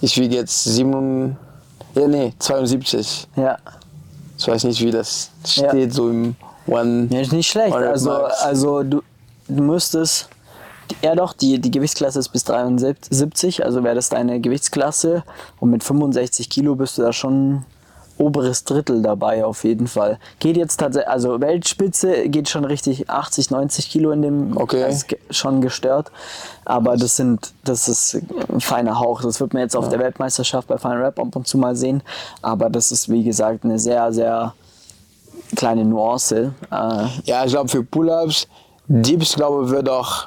ich wiege jetzt 7 ja nee 72.
Ja.
Ich weiß nicht wie das
Ja.
steht so im One.
Ja, ist nicht schlecht. Also, also du, du müsstest. Ja doch, die, die Gewichtsklasse ist bis 73, also wäre das deine Gewichtsklasse. Und mit 65 Kilo bist du da schon oberes Drittel dabei auf jeden Fall. Geht jetzt tatsächlich, also Weltspitze geht schon richtig 80, 90 Kilo in dem,
Okay.
ist schon gestört. Aber das sind, das ist ein feiner Hauch. Das wird man jetzt auf der Weltmeisterschaft bei Fine Rap ab und zu mal sehen. Aber das ist wie gesagt eine sehr, sehr kleine Nuance. Äh,
Ja, ich glaube für Pull-ups, Dips glaube wird auch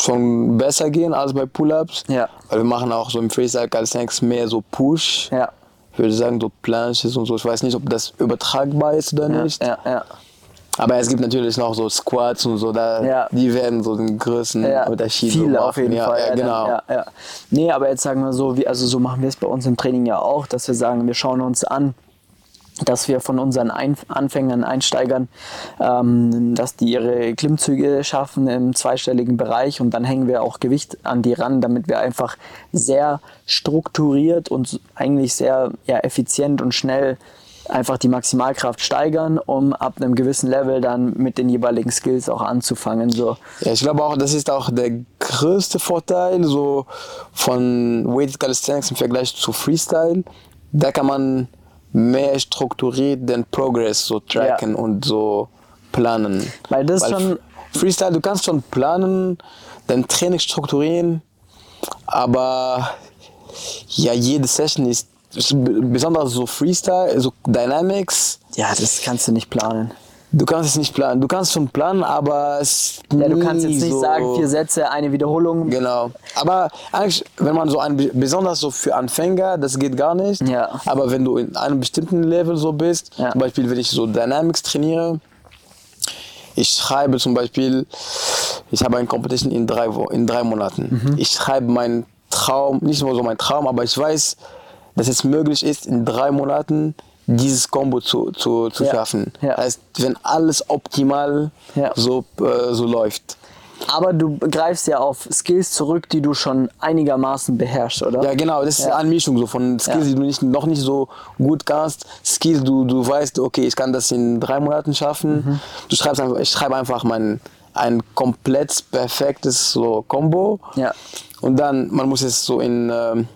schon besser gehen als bei Pull-ups.
Ja.
Weil wir machen auch so im Freestyle Calisthenics mehr so Push.
ja,
würde sagen so Planches und so. Ich weiß nicht, ob das übertragbar ist oder
ja,
nicht.
ja, ja.
Aber es gibt natürlich noch so Squats und so, da,
Ja.
die werden so den größten
Ja,
Unterschied machen.
auf jeden
ja,
Fall.
Ja, genau.
Ja, ja. Nee, aber jetzt sagen wir so, wie, also so machen wir es bei uns im Training ja auch, dass wir sagen, wir schauen uns an, dass wir von unseren Anfängern, Einsteigern, ähm, dass die ihre Klimmzüge schaffen im zweistelligen Bereich und dann hängen wir auch Gewicht an die ran, damit wir einfach sehr strukturiert und eigentlich sehr ja, effizient und schnell einfach die Maximalkraft steigern, um ab einem gewissen Level dann mit den jeweiligen Skills auch anzufangen. So.
Ja, ich glaube auch, das ist auch der größte Vorteil so von Weighted Calisthenics im Vergleich zu Freestyle. Da kann man mehr strukturiert den Progress so tracken und so planen.
Weil das schon.
Freestyle, du kannst schon planen, dein Training strukturieren, aber ja, jede Session ist, ist besonders so Freestyle, so Dynamics.
Ja, das kannst du nicht planen.
Du kannst es nicht planen. Du kannst schon planen, aber es
Ja, du kannst jetzt nicht
so
sagen, vier Sätze, eine Wiederholung.
Genau. Aber eigentlich, wenn man so ein, besonders so für Anfänger, das geht gar nicht.
Ja.
Aber wenn du in einem bestimmten Level so bist,
Ja.
zum Beispiel, wenn ich so Dynamics trainiere, ich schreibe zum Beispiel, ich habe eine Competition in drei, in drei Monaten.
Mhm.
Ich schreibe meinen Traum, nicht nur so mein Traum, aber ich weiß, dass es möglich ist, in drei Monaten dieses Combo zu, zu, zu
Ja.
schaffen.
Ja.
Heißt, wenn alles optimal
Ja.
so, äh, so läuft.
Aber du greifst ja auf Skills zurück, die du schon einigermaßen beherrschst, oder?
Ja, genau, das ist eine Mischung so von Skills, die du nicht, noch nicht so gut kannst. Skills, du, du weißt, okay, ich kann das in drei Monaten schaffen.
Mhm.
Du schreibst einfach, ich schreibe einfach mein, ein komplett perfektes so Combo.
Ja.
Und dann, man muss es so in ähm,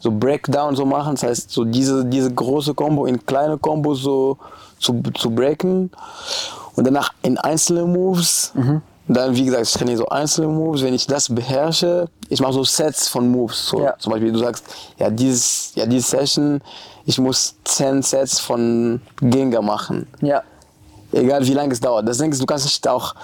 so Breakdown so machen. Das heißt, so diese, diese große Combo in kleine Combo so zu, zu breaken. Und danach in einzelne Moves.
Mhm.
Dann, wie gesagt, ich trainiere so einzelne Moves. Wenn ich das beherrsche, ich mache so Sets von Moves. So,
Ja.
Zum Beispiel, du sagst, ja, dieses, ja, diese Session, ich muss 10 Sets von Gengar machen.
Ja.
Egal wie lange es dauert. Das Ding ist, du kannst nicht auch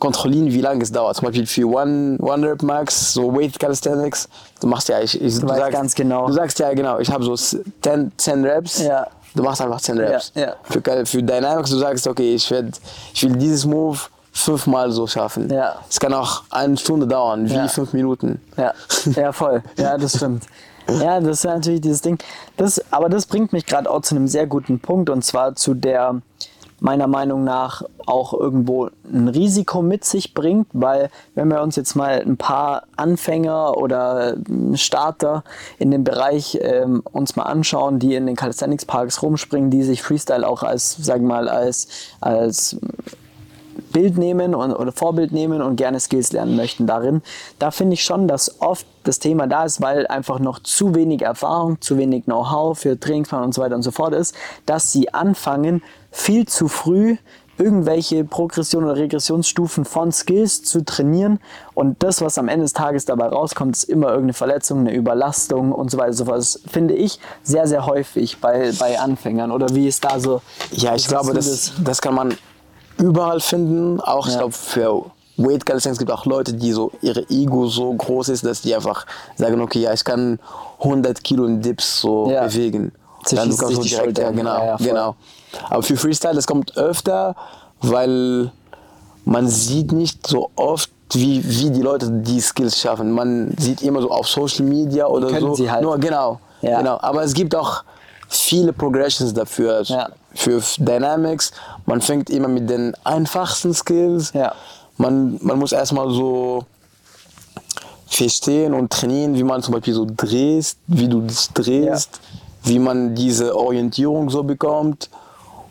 kontrollieren, wie lange es dauert. Zum Beispiel für One, One Rep Max, so Weight Calisthenics, du machst ja, ich, ich, du,
weißt
sagst,
ganz genau.
Du sagst ja genau, ich habe so 10, 10 Reps.
Ja.
Du machst einfach 10 Reps.
Ja, ja.
Für, für Dynamics, du sagst, okay, ich, werd, ich will dieses Move fünfmal so schaffen.
Ja.
Es kann auch eine Stunde dauern, wie
Ja.
fünf Minuten.
Ja, ja, voll. Ja, das stimmt. Ja, das ist natürlich dieses Ding. Das, aber das bringt mich gerade auch zu einem sehr guten Punkt und zwar zu der meiner Meinung nach auch irgendwo ein Risiko mit sich bringt, weil wenn wir uns jetzt mal ein paar Anfänger oder Starter in dem Bereich ähm, uns mal anschauen, die in den Calisthenics Parks rumspringen, die sich Freestyle auch als, sagen mal, als, als Bild nehmen und, oder Vorbild nehmen und gerne Skills lernen möchten darin. Da finde ich schon, dass oft das Thema da ist, weil einfach noch zu wenig Erfahrung, zu wenig Know-how für Trainingsplan und so weiter und so fort ist, dass sie anfangen, viel zu früh irgendwelche Progression oder Regressionsstufen von Skills zu trainieren und das, was am Ende des Tages dabei rauskommt, ist immer irgendeine Verletzung, eine Überlastung und so weiter und so fort. Das finde ich sehr, sehr häufig bei, bei Anfängern oder wie ist da so?
Ja, ich glaube, das,
du
das kann man überall finden. Auch ich
Ja.
glaube, für Weight Calisthenics gibt auch Leute, die so ihre Ego so groß ist, dass die einfach sagen, okay, ja, ich kann 100 Kilo in Dips so
Ja.
bewegen. Du kannst
sich
so direkt, ja, genau,
Ja,
genau. Aber für Freestyle, das kommt öfter, weil man sieht nicht so oft, wie, wie die Leute die Skills schaffen. Man sieht immer so auf Social Media oder
Können
so.
sie halt.
Nur genau,
Ja.
genau. Aber es gibt auch viele Progressions dafür.
Ja.
Für Dynamics, man fängt immer mit den einfachsten Skills.
Ja.
Man, man muss erstmal so verstehen und trainieren, wie man zum Beispiel so drehst, wie du dich drehst, wie man diese Orientierung so bekommt.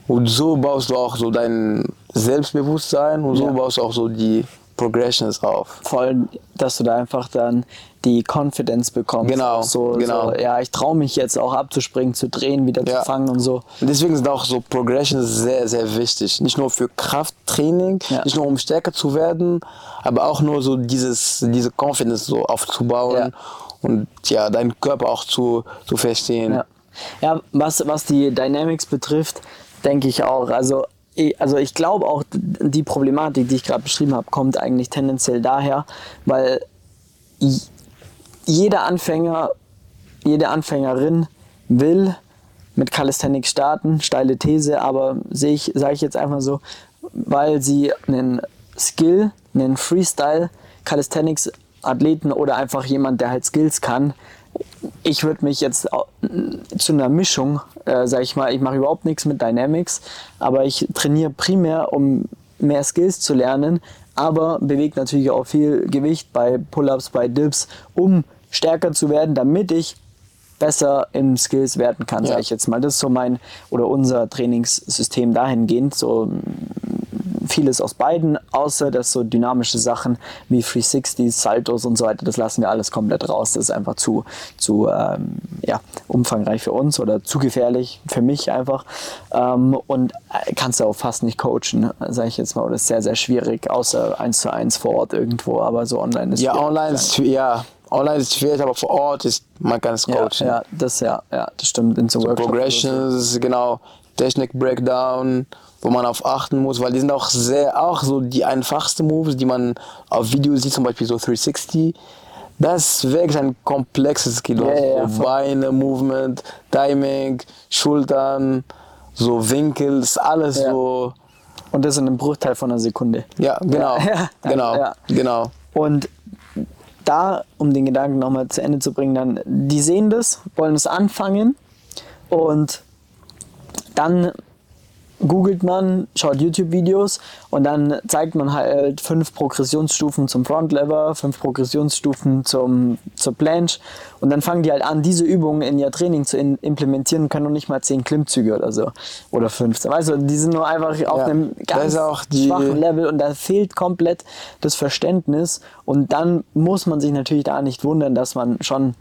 Und so baust du auch so dein Selbstbewusstsein und so
Ja.
baust du auch so die Progressions auf.
voll, dass du da einfach dann die Confidence bekommst.
Genau,
so,
genau.
So, ja, ich traue mich jetzt auch abzuspringen, zu drehen, wieder
Ja.
zu fangen und so.
Und deswegen sind auch so Progressions sehr, sehr wichtig. Nicht nur für Krafttraining,
Ja.
nicht nur um stärker zu werden, aber auch nur so dieses, diese Confidence so aufzubauen und ja, deinen Körper auch zu, zu verstehen.
Ja, was, was die Dynamics betrifft, denke ich auch. Also, ich- also ich glaube auch, die Problematik, die ich gerade beschrieben habe, kommt eigentlich tendenziell daher, weil jeder Anfänger, jede Anfängerin will mit Calisthenics starten, steile These, aber sehe ich, sage ich jetzt einfach so, weil sie einen Skill, einen Freestyle Calisthenics Athleten oder einfach jemand, der halt Skills kann, ich würde mich jetzt zu einer Mischung, äh, sag ich mal, ich mache überhaupt nichts mit Dynamics, aber ich trainiere primär, um mehr Skills zu lernen, aber bewegt natürlich auch viel Gewicht bei Pull-ups, bei Dips, um stärker zu werden, damit ich besser im Skills werden kann,
Ja.
sage ich jetzt mal. Das ist so mein oder unser Trainingssystem dahingehend, so vieles aus beiden, außer dass so dynamische Sachen wie 360s, Saltos und so weiter, das lassen wir alles komplett raus. Das ist einfach zu, zu ähm, ja, umfangreich für uns oder zu gefährlich für mich einfach. Ähm, und äh, kannst du auch fast nicht coachen, sage ich jetzt mal. Oder ist sehr, sehr schwierig, außer eins zu eins vor Ort irgendwo, aber so online ist
Ja,
schwierig.
online ist, ja, online ist schwierig, aber vor Ort ist, man kann es
ja,
coachen.
ja, das ja, ja, das stimmt. In so, so.
Progressions, genau, Technik Breakdown, wo man auf achten muss, weil die sind auch sehr, auch so die einfachsten Moves, die man auf Videos sieht, zum Beispiel so 360. Das ist wirklich ein komplexes Skill. Hast
ja, ja,
so. Beine, Movement, Timing, Schultern, so Winkel, ist alles
Ja.
so.
Und das in einem Bruchteil von einer Sekunde.
Ja, genau.
Ja, <laughs>
genau.
ja.
Genau.
Und da, um den Gedanken nochmal zu Ende zu bringen, dann, die sehen das, wollen es anfangen und dann googelt man, schaut YouTube-Videos und dann zeigt man halt fünf Progressionsstufen zum Front Lever, fünf Progressionsstufen zum, zur Planche und dann fangen die halt an, diese Übungen in ihr Training zu in, implementieren, können noch nicht mal zehn Klimmzüge oder so oder 15. Weißt du, die sind nur einfach auf
Ja,
einem ganz
ist
schwachen Level und da fehlt komplett das Verständnis und dann muss man sich natürlich da nicht wundern, dass man schon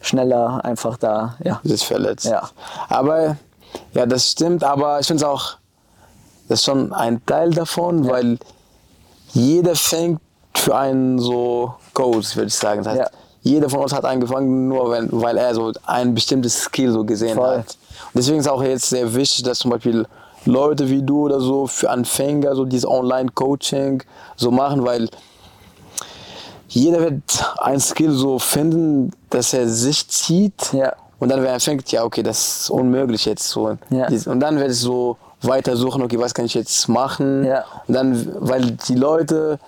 schneller einfach da, ja.
sich verletzt.
Ja.
Aber ja, das stimmt, aber ich finde es auch, das ist schon ein Teil davon, weil jeder fängt für einen so Coach, würde ich sagen. Das heißt,
Ja.
jeder von uns hat angefangen, nur wenn, weil er so ein bestimmtes Skill so gesehen
Voll.
hat. Und deswegen ist auch jetzt sehr wichtig, dass zum Beispiel Leute wie du oder so für Anfänger so dieses Online-Coaching so machen, weil jeder wird ein Skill so finden, dass er sich zieht.
Ja.
Und dann, wenn er fängt, ja, okay, das ist unmöglich jetzt so.
Ja.
Und dann wird es so weiter suchen, okay, was kann ich jetzt machen?
Ja.
Und dann, weil die Leute,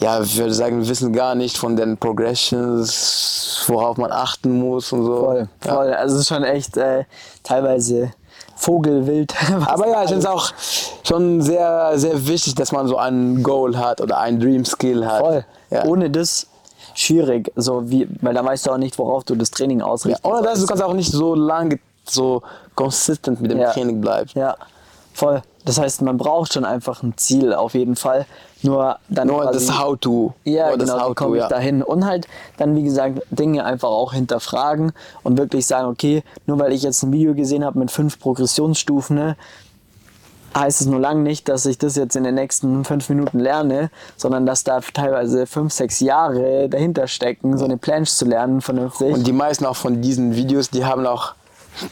ja, ich würde sagen, wissen gar nicht von den Progressions, worauf man achten muss und so.
Voll,
Ja.
voll. Also es ist schon echt äh, teilweise Vogelwild. <laughs>
Aber ja, ich finde es auch schon sehr, sehr wichtig, dass man so ein Goal hat oder ein Dream Skill hat.
voll.
Ja.
Ohne das schwierig, so wie, weil da weißt du auch nicht, worauf du das Training
Ja,
ausrichtest.
ohne das, du kannst auch nicht so lange so consistent mit dem
Ja.
Training bleiben.
Ja, voll. Das heißt, man braucht schon einfach ein Ziel auf jeden Fall. Nur dann
Nur
quasi-
das How-To.
Ja,
Nur das
genau, wie
How-To,
komme ich
ja.
dahin? Und halt dann, wie gesagt, Dinge einfach auch hinterfragen und wirklich sagen, okay, nur weil ich jetzt ein Video gesehen habe mit fünf Progressionsstufen, ne, heißt es nur lang nicht, dass ich das jetzt in den nächsten fünf Minuten lerne, sondern dass da teilweise fünf, sechs Jahre dahinter stecken, so eine Planche zu lernen, vernünftig.
Und die meisten auch von diesen Videos, die haben auch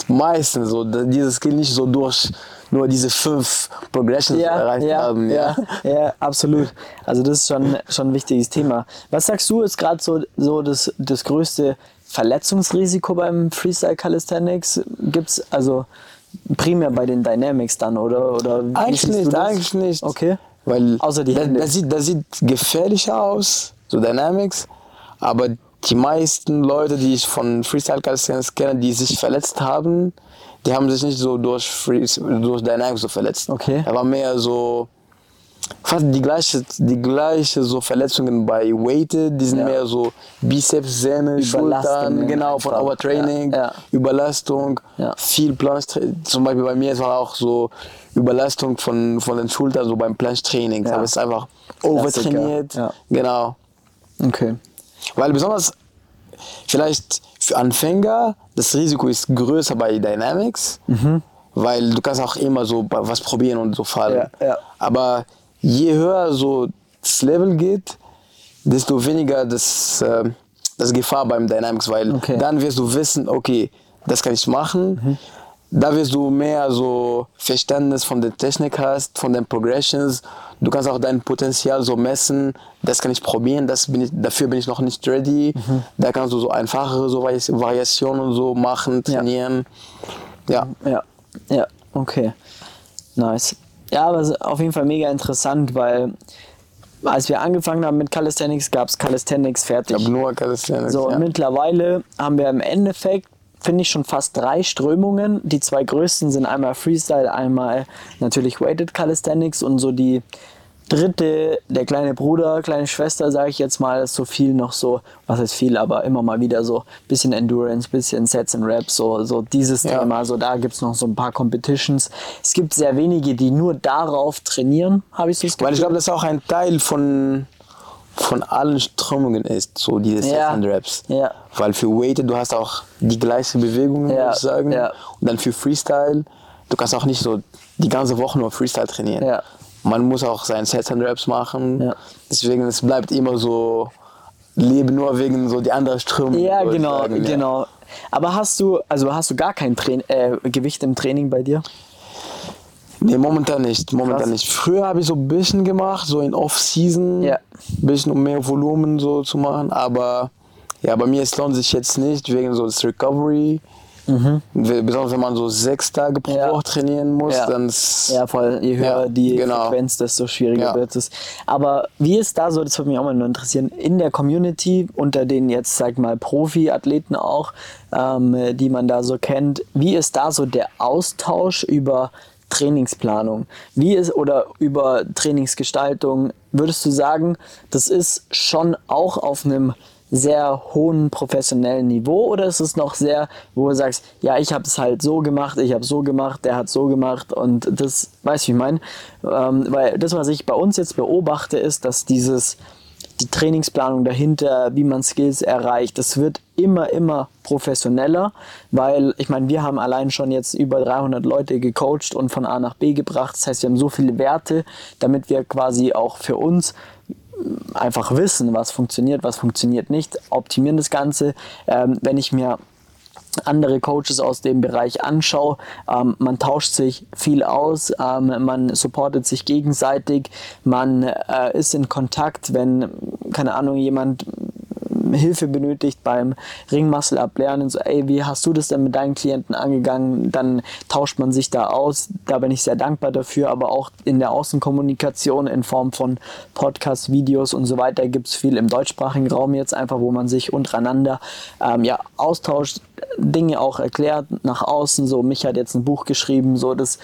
meistens so dieses Skill nicht so durch nur diese fünf Progressions erreicht haben.
ja, ja, absolut. Also das ist schon, schon ein wichtiges Thema. Was sagst du, ist gerade so, so das, das größte Verletzungsrisiko beim Freestyle Calisthenics? Gibt es also primär bei den Dynamics dann, oder? oder
Eigentlich nicht,
das?
eigentlich nicht.
Okay.
Weil
Außer die
das,
Hände.
das, sieht, das sieht gefährlicher aus, so Dynamics, aber die meisten Leute, die ich von Freestyle Calisthenics kenne, die sich verletzt haben, die haben sich nicht so durch, Free, durch Dynamics so verletzt.
Okay.
Da war mehr so fast die gleiche, die gleiche so Verletzungen bei Weighted, die sind
Ja.
mehr so Bizeps, Sehne, Schultern, genau, von
einfach.
Overtraining,
Ja, ja.
Überlastung, viel Planche, zum Beispiel bei mir es war auch so Überlastung von, von den Schultern, so beim Planche-Training,
Ja.
es ist einfach overtrainiert, genau.
Okay.
Weil besonders vielleicht für Anfänger das Risiko ist größer bei Dynamics, weil du kannst auch immer so was probieren und so fallen.
Ja, ja.
Aber je höher so das Level geht, desto weniger das, äh, das Gefahr beim Dynamics, weil
Okay.
dann wirst du wissen, okay, das kann ich machen. Da wirst du mehr so Verständnis von der Technik hast, von den Progressions. Du kannst auch dein Potenzial so messen. Das kann ich probieren. Das bin ich, dafür bin ich noch nicht ready. Da kannst du so einfachere so Vari- Variationen so machen,
Ja.
trainieren. Ja.
Ja, ja, okay. Nice. Ja, aber auf jeden Fall mega interessant, weil als wir angefangen haben mit Calisthenics, gab es Calisthenics
Ich
fertig.
habe nur Calisthenics.
So,
ja.
und mittlerweile haben wir im Endeffekt, finde ich, schon fast drei Strömungen. Die zwei größten sind einmal Freestyle, einmal natürlich Weighted Calisthenics und so die dritte, der kleine Bruder, kleine Schwester, sage ich jetzt mal, ist so viel noch so, was ist viel, aber immer mal wieder so bisschen Endurance, bisschen Sets and Raps, so, so dieses
Ja.
Thema. So da gibt es noch so ein paar Competitions. Es gibt sehr wenige, die nur darauf trainieren, habe ich so das Gefühl.
Weil ich glaube, das ist auch ein Teil von, von allen Strömungen ist, so diese
Ja.
and Raps.
Ja.
Weil für Weighted, du hast auch die gleichen Bewegungen,
Ja,
würde ich sagen.
ja.
Und dann für Freestyle, du kannst auch nicht so die ganze Woche nur Freestyle trainieren.
Ja.
Man muss auch seine Sets and Raps machen.
Ja.
Deswegen, es bleibt immer so, lebe nur wegen so die andere Strömung.
Ja, genau,
sagen,
genau. Aber hast du, also hast du gar kein Train äh, Gewicht im Training bei dir?
Nee, momentan nicht. Momentan
Krass.
nicht. Früher habe ich so ein bisschen gemacht, so in Off-Season.
Ja.
Ein bisschen um mehr Volumen so zu machen. Aber ja, bei mir es lohnt sich jetzt nicht wegen so des Recovery. Besonders wenn man so sechs Tage pro
Mhm. Ja.
Woche trainieren muss,
Ja.
dann ist
Ja, voll. Je höher
Ja,
die
genau.
Frequenz, desto schwieriger wird es. Aber wie ist da so, das würde mich auch mal nur interessieren, in der Community, unter den jetzt, sag mal, Profi-Athleten auch, ähm, die man da so kennt, wie ist da so der Austausch über Trainingsplanung? Wie ist oder über Trainingsgestaltung? Würdest du sagen, das ist schon auch auf einem sehr hohen professionellen Niveau oder ist es noch sehr, wo du sagst, ja, ich habe es halt so gemacht, ich habe so gemacht, der hat so gemacht und das, weißt du, wie ich meine? Ähm, weil das, was ich bei uns jetzt beobachte, ist, dass dieses, die Trainingsplanung dahinter, wie man Skills erreicht, das wird immer, immer professioneller, weil ich meine, wir haben allein schon jetzt über 300 Leute gecoacht und von A nach B gebracht. Das heißt, wir haben so viele Werte, damit wir quasi auch für uns einfach wissen, was funktioniert, was funktioniert nicht, optimieren das Ganze. Ähm, wenn ich mir andere Coaches aus dem Bereich anschaue, ähm, man tauscht sich viel aus, ähm, man supportet sich gegenseitig, man äh, ist in Kontakt, wenn, keine Ahnung, jemand Hilfe benötigt beim Ringmuscle ablernen, so ey, wie hast du das denn mit deinen Klienten angegangen? Dann tauscht man sich da aus. Da bin ich sehr dankbar dafür, aber auch in der Außenkommunikation in Form von Podcasts, Videos und so weiter gibt es viel im deutschsprachigen Raum jetzt einfach, wo man sich untereinander ähm, ja, austauscht, Dinge auch erklärt nach außen. So, mich hat jetzt ein Buch geschrieben, so das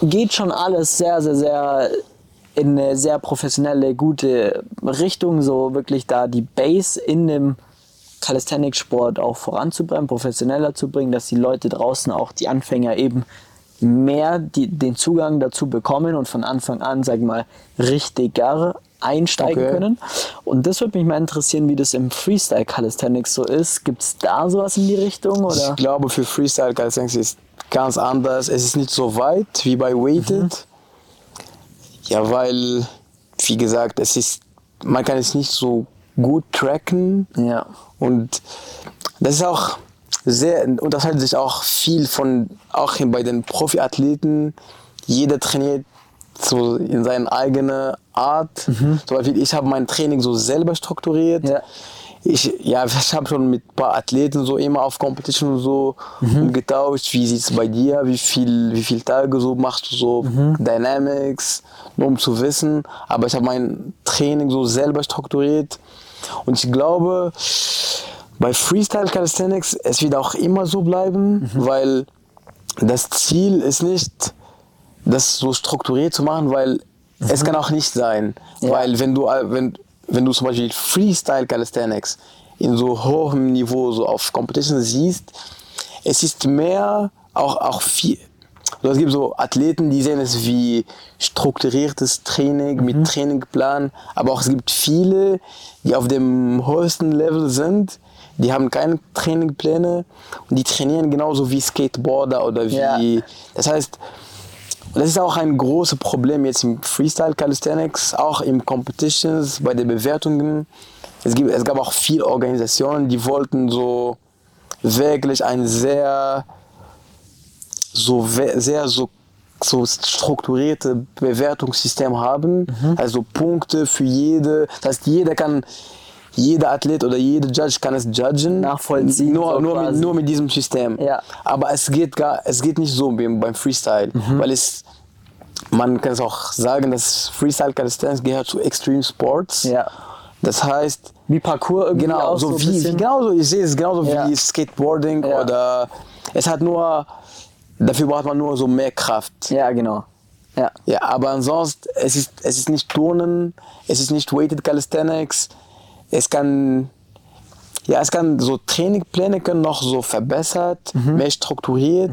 geht schon alles sehr, sehr, sehr in eine sehr professionelle, gute Richtung, so wirklich da die Base in dem Calisthenics-Sport auch voranzubringen, professioneller zu bringen, dass die Leute draußen, auch die Anfänger eben mehr die, den Zugang dazu bekommen und von Anfang an, sag ich mal, richtiger einsteigen
Okay.
können. Und das würde mich mal interessieren, wie das im Freestyle Calisthenics so ist. Gibt es da sowas in die Richtung? Oder?
Ich glaube, für Freestyle Calisthenics ist ganz anders. Es ist nicht so weit wie bei Weighted. Ja, weil, wie gesagt, es ist, man kann es nicht so gut tracken.
Ja.
Und das ist auch sehr, unterscheidet sich auch viel von, auch bei den Profiathleten. Jeder trainiert so in seiner eigenen Art. Zum Beispiel, ich habe mein Training so selber strukturiert.
Ja.
Ich, ja, ich habe schon mit ein paar Athleten so immer auf Competition so umgetauscht. Wie sieht es bei dir? Wie viel, wie viele Tage so machst du so Dynamics? Nur um zu wissen. Aber ich habe mein Training so selber strukturiert. Und ich glaube, bei Freestyle Calisthenics, es wird auch immer so bleiben, weil das Ziel ist nicht, das so strukturiert zu machen, weil es kann auch nicht sein.
Ja.
Weil wenn du, wenn, wenn du zum Beispiel Freestyle Calisthenics in so hohem Niveau so auf Competition siehst, es ist mehr auch, auch viel. Also es gibt so Athleten, die sehen es wie strukturiertes Training mit Trainingplan, aber auch es gibt viele, die auf dem höchsten Level sind, die haben keine Trainingpläne und die trainieren genauso wie Skateboarder oder wie.
Ja.
Das heißt, das ist auch ein großes Problem jetzt im Freestyle Calisthenics, auch im Competitions, bei den Bewertungen. Es, gibt, es gab auch viele Organisationen, die wollten so wirklich ein sehr, so sehr so, so strukturierte Bewertungssystem haben. Also Punkte für jede. Das heißt, jeder kann, jeder Athlet oder jeder Judge kann es judgen.
Nachvollziehen,
Nur,
so
nur, mit, nur mit diesem System.
Ja.
Aber es geht, gar, es geht nicht so wie beim Freestyle, weil es, man kann es auch sagen, dass Freestyle Calisthenics gehört zu Extreme Sports.
Ja.
Das heißt,
Wie Parkour irgendwie
genau, so wie, genauso, ich sehe es genauso
Ja.
wie Skateboarding
Ja.
oder es hat nur, dafür braucht man nur so mehr Kraft.
Ja, genau. Ja.
Ja, aber ansonsten, es ist, es ist nicht Turnen, es ist nicht Weighted Calisthenics. Es kann, ja, es kann so Trainingpläne können noch so verbessert, mehr strukturiert.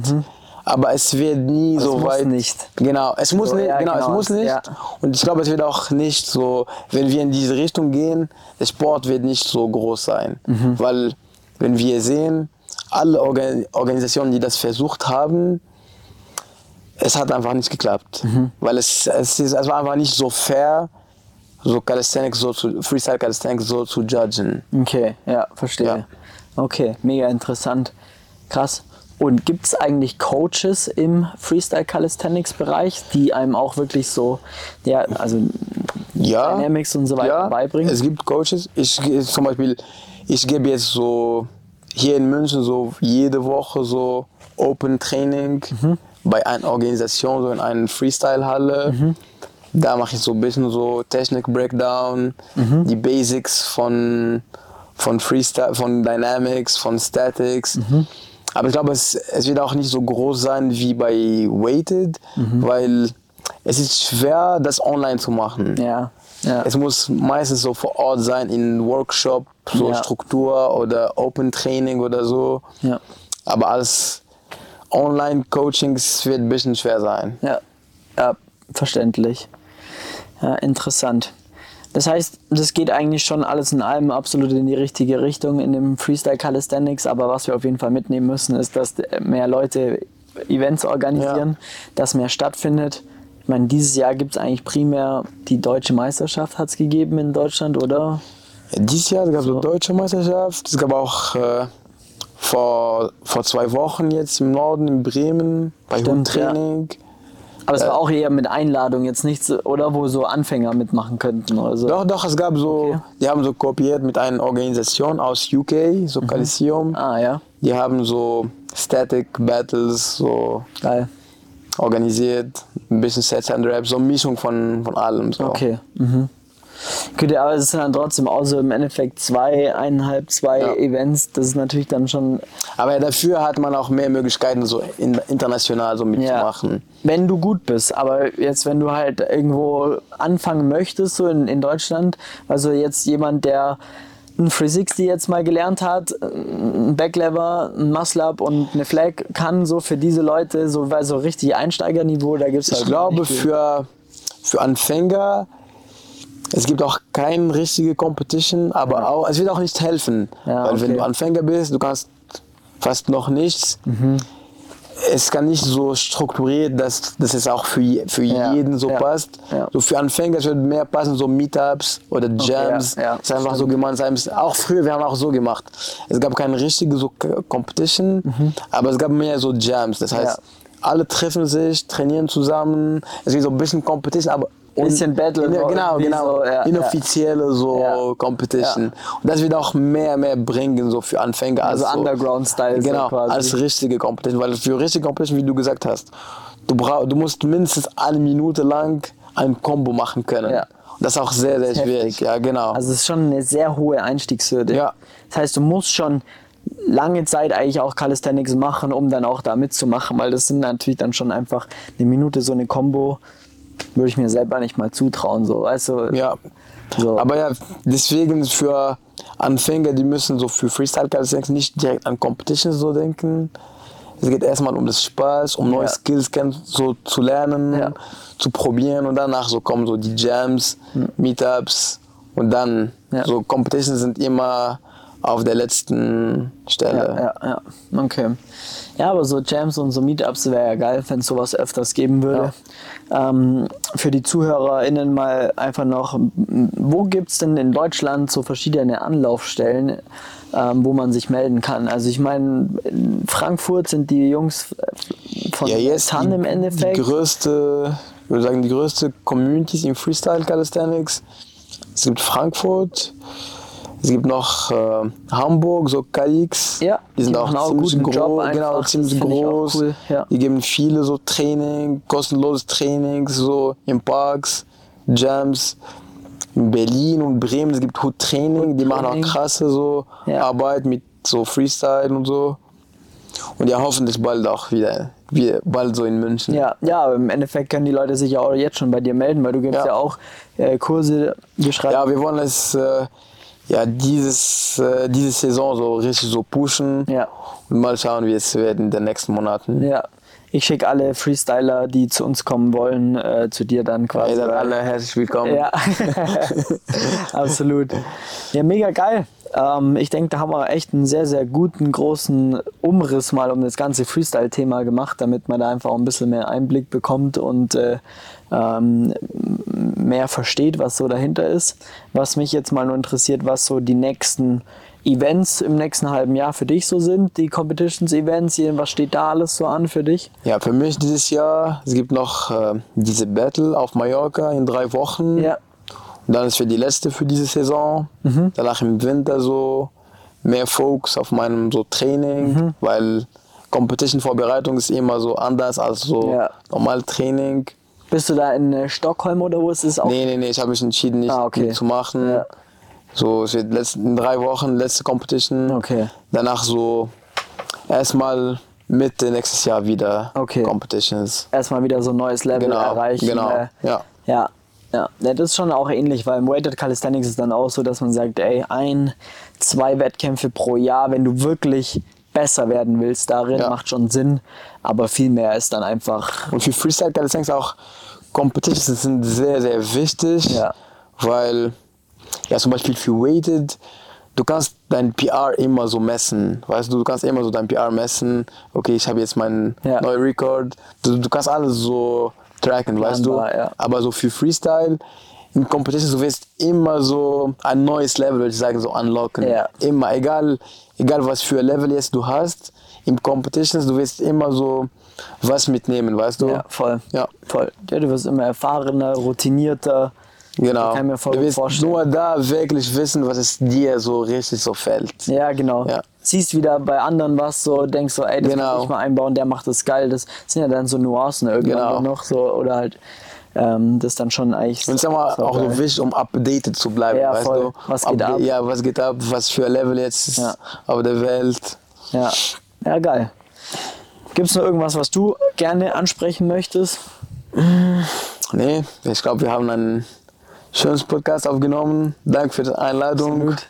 Aber es wird nie
es
so
muss
weit.
nicht.
Genau, es muss
So,
nicht.
ja,
genau, es
genau,
muss nicht.
ja.
Und ich glaube, es wird auch nicht so, wenn wir in diese Richtung gehen, der Sport wird nicht so groß sein.
Mhm.
Weil, wenn wir sehen, alle Organ Organisationen, die das versucht haben, es hat einfach nicht geklappt.
Mhm.
Weil es, es, ist, es war einfach nicht so fair, so Calisthenics so zu, Freestyle Calisthenics so zu judgen.
Okay, ja, verstehe.
Ja.
Okay, mega interessant. Krass. Und gibt es eigentlich Coaches im Freestyle Calisthenics Bereich, die einem auch wirklich so, ja, also
Ja,
Dynamics und so weiter
ja,
beibringen?
Es gibt Coaches. Ich zum Beispiel, ich gebe jetzt so hier in München so jede Woche so Open Training
Mhm.
bei einer Organisation, so in einer Freestyle-Halle.
Mhm.
Da mache ich so ein bisschen so Technik-Breakdown,
Mhm.
die Basics von, von Freestyle, von Dynamics, von Statics.
Mhm.
Aber ich glaube, es, es wird auch nicht so groß sein wie bei Weighted,
Mhm.
weil es ist schwer, das online zu machen.
ja, ja.
Es muss meistens so vor Ort sein, in Workshop, so
Ja.
Struktur oder Open Training oder so.
ja.
Aber als Online-Coachings wird ein bisschen schwer sein.
Ja, ja, verständlich. Ja, interessant. Das heißt, das geht eigentlich schon alles in allem absolut in die richtige Richtung in dem Freestyle Calisthenics, aber was wir auf jeden Fall mitnehmen müssen, ist, dass mehr Leute Events organisieren, dass mehr stattfindet. Ich meine, dieses Jahr gibt es eigentlich primär die deutsche Meisterschaft hat es gegeben in Deutschland, oder?
Dieses Jahr gab es
So.
eine deutsche Meisterschaft. Es gab auch äh, vor, vor zwei Wochen jetzt im Norden, in Bremen, bei
Stimmt,
Hundtraining.
Aber es war auch eher mit Einladung, jetzt nichts, oder wo so Anfänger mitmachen könnten oder so.
Doch, doch, es gab so,
Okay.
die haben so kooperiert mit einer Organisation aus UK, so Coliseum.
Ah ja,
Die haben so Static Battles so
geil.
organisiert, ein bisschen Sets and Raps, so eine Mischung von, von allem. So.
Okay. Mhm. Gut, aber es sind dann trotzdem auch so im Endeffekt zwei, eineinhalb, zwei
Ja.
Events. Das ist natürlich dann schon,
Aber dafür hat man auch mehr Möglichkeiten, so in, international so
ja,
mitzumachen.
Wenn du gut bist. Aber jetzt, wenn du halt irgendwo anfangen möchtest, so in, in Deutschland, also jetzt jemand, der ein 360 jetzt mal gelernt hat, ein Backlever, ein Muscle-Up und eine Flag kann, so für diese Leute, so, weil so richtig Einsteigerniveau, da gibt es halt
Ich glaube, für, für Anfänger, es gibt auch keine richtige Competition, aber auch, es wird auch nicht helfen.
Ja,
Weil wenn
okay.
du Anfänger bist, du kannst fast noch nichts.
Mhm.
Es kann nicht so strukturiert, dass, dass es auch für, für
Ja,
jeden so
ja,
passt.
ja.
So für Anfänger wird mehr passen, so Meetups oder Jams.
ja, ja,
es ist einfach so gemeinsam. Auch früher, wir haben auch so gemacht. Es gab keine richtige so Competition, aber es gab mehr so Jams. Das heißt,
Mhm.
Alle treffen sich, trainieren zusammen. Es gibt so ein bisschen Competition, aber un-
Bisschen Battle,
in, genau, genau.
so, ja,
inoffizielle so
Ja.
Competition.
Ja.
Und das wird auch mehr, mehr bringen so für Anfänger.
Also
als
Underground-Style so
Genau,
quasi.
als richtige Competition. Weil für richtige Competition, wie du gesagt hast, du, brauch, du musst mindestens eine Minute lang ein Combo machen können.
Ja.
Und das ist auch sehr, sehr schwierig.
heftig.
Ja, genau.
Also es ist schon eine sehr hohe Einstiegshürde.
Ja.
Das heißt, du musst schon lange Zeit eigentlich auch Calisthenics machen, um dann auch da mitzumachen, weil das sind natürlich dann schon einfach eine Minute so eine Combo, würde ich mir selber nicht mal zutrauen. So, weißt du?
ja.
So.
Aber ja, deswegen für Anfänger, die müssen so für Freestyle Calisthenics nicht direkt an Competition so denken. Es geht erstmal um das Spaß, um neue
Ja.
Skills kennen, so zu lernen,
Ja.
zu probieren und danach so kommen so die Jams, Meetups und dann
Ja.
so Competitions sind immer auf der letzten Stelle.
Ja, ja, ja. Okay. Ja, aber so Jams und so Meetups wäre ja geil, wenn es sowas öfters geben würde. Ähm, für die ZuhörerInnen mal einfach noch, wo gibt es denn in Deutschland so verschiedene Anlaufstellen, ähm, wo man sich melden kann? Also ich meine, in Frankfurt sind die Jungs von
Ja, jetzt
TAN im Endeffekt.
Die größte, ich würde sagen, die größte Community im Freestyle Calisthenics. Es gibt Frankfurt, es gibt noch äh, Hamburg, so KX.
Ja,
die sind
die
auch
auch
ziemlich groß, genau, ziemlich groß.
cool, ja.
Die geben viele so Training, kostenloses Training, so in Parks, Jams. In Berlin und Bremen, es gibt Hood Training, die machen auch krasse so
Ja.
Arbeit mit so Freestyle und so. Und ja, hoffentlich bald auch wieder, wieder bald so in München.
Ja, ja, im Endeffekt können die Leute sich ja auch jetzt schon bei dir melden, weil du gibst ja,
Ja.
auch äh, Kurse, wir schreiben.
Ja, wir wollen es äh, ja, dieses, äh, diese Saison so richtig so pushen
Ja.
und mal schauen, wie es wird in den nächsten Monaten.
Ja. Ich schicke alle Freestyler, die zu uns kommen wollen, äh, zu dir dann quasi.
Seid
weil-
alle herzlich willkommen.
Ja, <laughs> absolut. Ja, mega geil. Ähm, ich denke, da haben wir echt einen sehr, sehr guten, großen Umriss mal um das ganze Freestyle-Thema gemacht, damit man da einfach auch ein bisschen mehr Einblick bekommt und äh, ähm, mehr versteht, was so dahinter ist. Was mich jetzt mal nur interessiert, was so die nächsten Events im nächsten halben Jahr für dich so sind, die Competitions-Events, was steht da alles so an für dich?
Ja, für mich dieses Jahr, es gibt noch äh, diese Battle auf Mallorca in drei Wochen.
Ja.
Und dann ist für die letzte für diese Saison. Danach im Winter so mehr Fokus auf meinem so Training, weil Competition-Vorbereitung ist immer so anders als so
Ja.
normal Training.
Bist du da in äh, Stockholm oder wo ist es auch?
Nee, nee, nee, ich habe mich entschieden, nicht
Ah, okay.
mitzumachen.
Ja.
So, es wird letzt, in drei Wochen letzte Competition.
Okay.
Danach so erstmal Mitte nächstes Jahr wieder
Okay.
Competitions.
erstmal wieder so ein neues Level
Genau,
erreichen.
genau,
Äh,
ja.
Ja, Ja, das ist schon auch ähnlich, weil im Weighted Calisthenics ist dann auch so, dass man sagt, ey, ein, zwei Wettkämpfe pro Jahr, wenn du wirklich besser werden willst darin,
Ja.
macht schon Sinn. Aber viel mehr ist dann einfach,
Und für Freestyle Calisthenics auch Competitions sind sehr, sehr wichtig,
Ja.
weil ja zum Beispiel für Weighted, du kannst dein PR immer so messen, weißt du, du kannst immer so dein PR messen, okay, ich habe jetzt meinen
Ja.
neuen Rekord, du, du kannst alles so tracken, weißt du,
ja.
aber so für Freestyle, in Competitions, du wirst immer so ein neues Level, würde ich sagen, so unlocken.
Ja.
Immer, egal, egal was für Level jetzt du hast, im Competitions, du wirst immer so was mitnehmen, weißt du?
ja, voll.
Ja.
Voll. Ja, du wirst immer erfahrener, routinierter.
Genau. Du wirst
vorstellen.
nur da wirklich wissen, was es dir so richtig so fällt.
Ja, genau.
Ja.
Siehst wieder bei anderen was so, denkst so, ey, das
Genau.
muss ich mal einbauen, der macht das geil. Das sind ja dann so Nuancen irgendwann
Genau.
noch so oder halt ähm, das dann schon eigentlich.
Und aber
so
auch so wichtig, um updated zu bleiben,
Ja,
weißt
voll.
du?
Was geht ab?
Ja, was geht ab, was für ein Level jetzt
Ja.
auf der Welt.
Ja, ja geil. Gibt es noch irgendwas, was du gerne ansprechen möchtest?
Nee, ich glaube, wir haben einen schönen Podcast aufgenommen. Danke für die Einladung.
Absolut.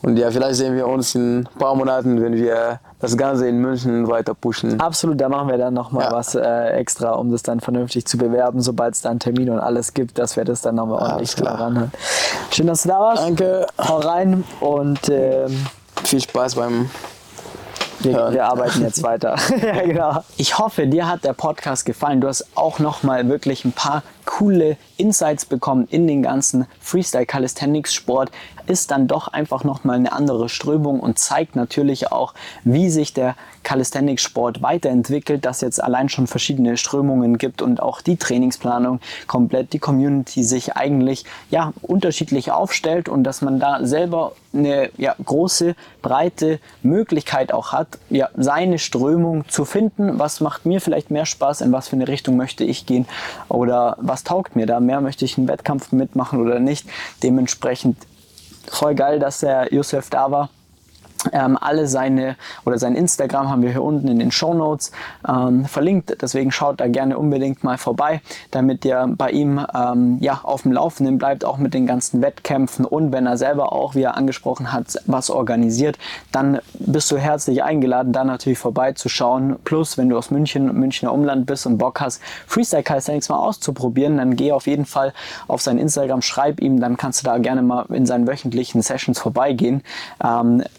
Und ja, vielleicht sehen wir uns in ein paar Monaten, wenn wir das Ganze in München weiter pushen.
Absolut, da machen wir dann nochmal
Ja.
was äh, extra, um das dann vernünftig zu bewerben, sobald es dann Termine und alles gibt, dass wir das dann nochmal ordentlich
klar.
ranhören. Schön, dass du da warst.
Danke.
Hau rein und ähm,
Viel Spaß beim
Wir,
hören.
wir arbeiten jetzt weiter. <laughs> ja, genau. Ich hoffe, dir hat der Podcast gefallen. Du hast auch noch mal wirklich ein paar coole Insights bekommen in den ganzen Freestyle Calisthenics Sport. Ist dann doch einfach noch mal eine andere Strömung und zeigt natürlich auch, wie sich der Calisthenics Sport weiterentwickelt, dass jetzt allein schon verschiedene Strömungen gibt und auch die Trainingsplanung komplett die Community sich eigentlich ja unterschiedlich aufstellt und dass man da selber eine ja, große, breite Möglichkeit auch hat, ja, seine Strömung zu finden. Was macht mir vielleicht mehr Spaß? In was für eine Richtung möchte ich gehen? Oder was taugt mir da mehr? Möchte ich einen Wettkampf mitmachen oder nicht? Dementsprechend voll geil, dass der Josef da war. Ähm, alle seine oder sein Instagram haben wir hier unten in den Show Notes ähm, verlinkt. Deswegen schaut da gerne unbedingt mal vorbei, damit ihr bei ihm ähm, ja auf dem Laufenden bleibt, auch mit den ganzen Wettkämpfen und wenn er selber auch, wie er angesprochen hat, was organisiert, dann bist du herzlich eingeladen, da natürlich vorbeizuschauen. Plus, wenn du aus München, Münchner Umland bist und Bock hast, Freestyle Calisthenics mal auszuprobieren, dann geh auf jeden Fall auf sein Instagram, schreib ihm, dann kannst du da gerne mal in seinen wöchentlichen Sessions vorbeigehen.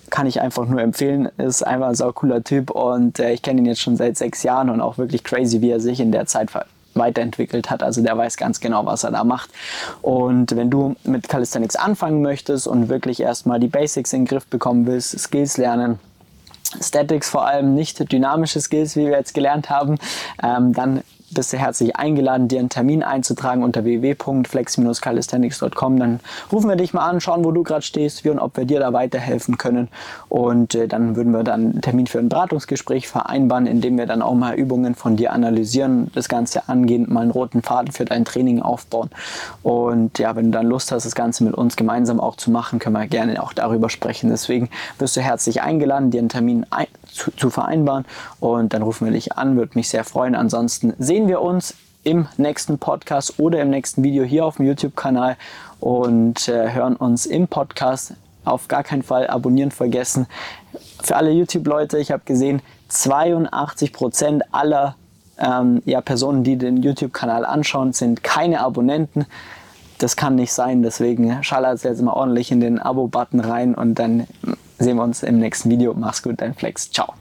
Kann ich einfach nur empfehlen. Ist einfach ein sau cooler Typ und äh, ich kenne ihn jetzt schon seit sechs Jahren und auch wirklich crazy, wie er sich in der Zeit weiterentwickelt hat. Also der weiß ganz genau, was er da macht. Und wenn du mit Calisthenics anfangen möchtest und wirklich erstmal die Basics in den Griff bekommen willst, Skills lernen, Statics vor allem, nicht dynamische Skills, wie wir jetzt gelernt haben, ähm, dann bist du herzlich eingeladen, dir einen Termin einzutragen unter www.flex-calisthenics.com. Dann rufen wir dich mal an, schauen, wo du gerade stehst, wie und ob wir dir da weiterhelfen können. Und äh, dann würden wir dann einen Termin für ein Beratungsgespräch vereinbaren, in dem wir dann auch mal Übungen von dir analysieren, das Ganze angehen, mal einen roten Faden für dein Training aufbauen. Und ja, wenn du dann Lust hast, das Ganze mit uns gemeinsam auch zu machen, können wir gerne auch darüber sprechen. Deswegen wirst du herzlich eingeladen, dir einen Termin ein zu, zu vereinbaren. Und dann rufen wir dich an, würde mich sehr freuen. Ansonsten sehen wir uns im nächsten Podcast oder im nächsten Video hier auf dem YouTube-Kanal und äh, hören uns im Podcast. Auf gar keinen Fall abonnieren vergessen. Für alle YouTube-Leute, ich habe gesehen, 82% aller ähm, ja, Personen, die den YouTube-Kanal anschauen, sind keine Abonnenten. Das kann nicht sein, deswegen schallert jetzt mal ordentlich in den Abo-Button rein und dann sehen wir uns im nächsten Video. Mach's gut, dein Flex. Ciao.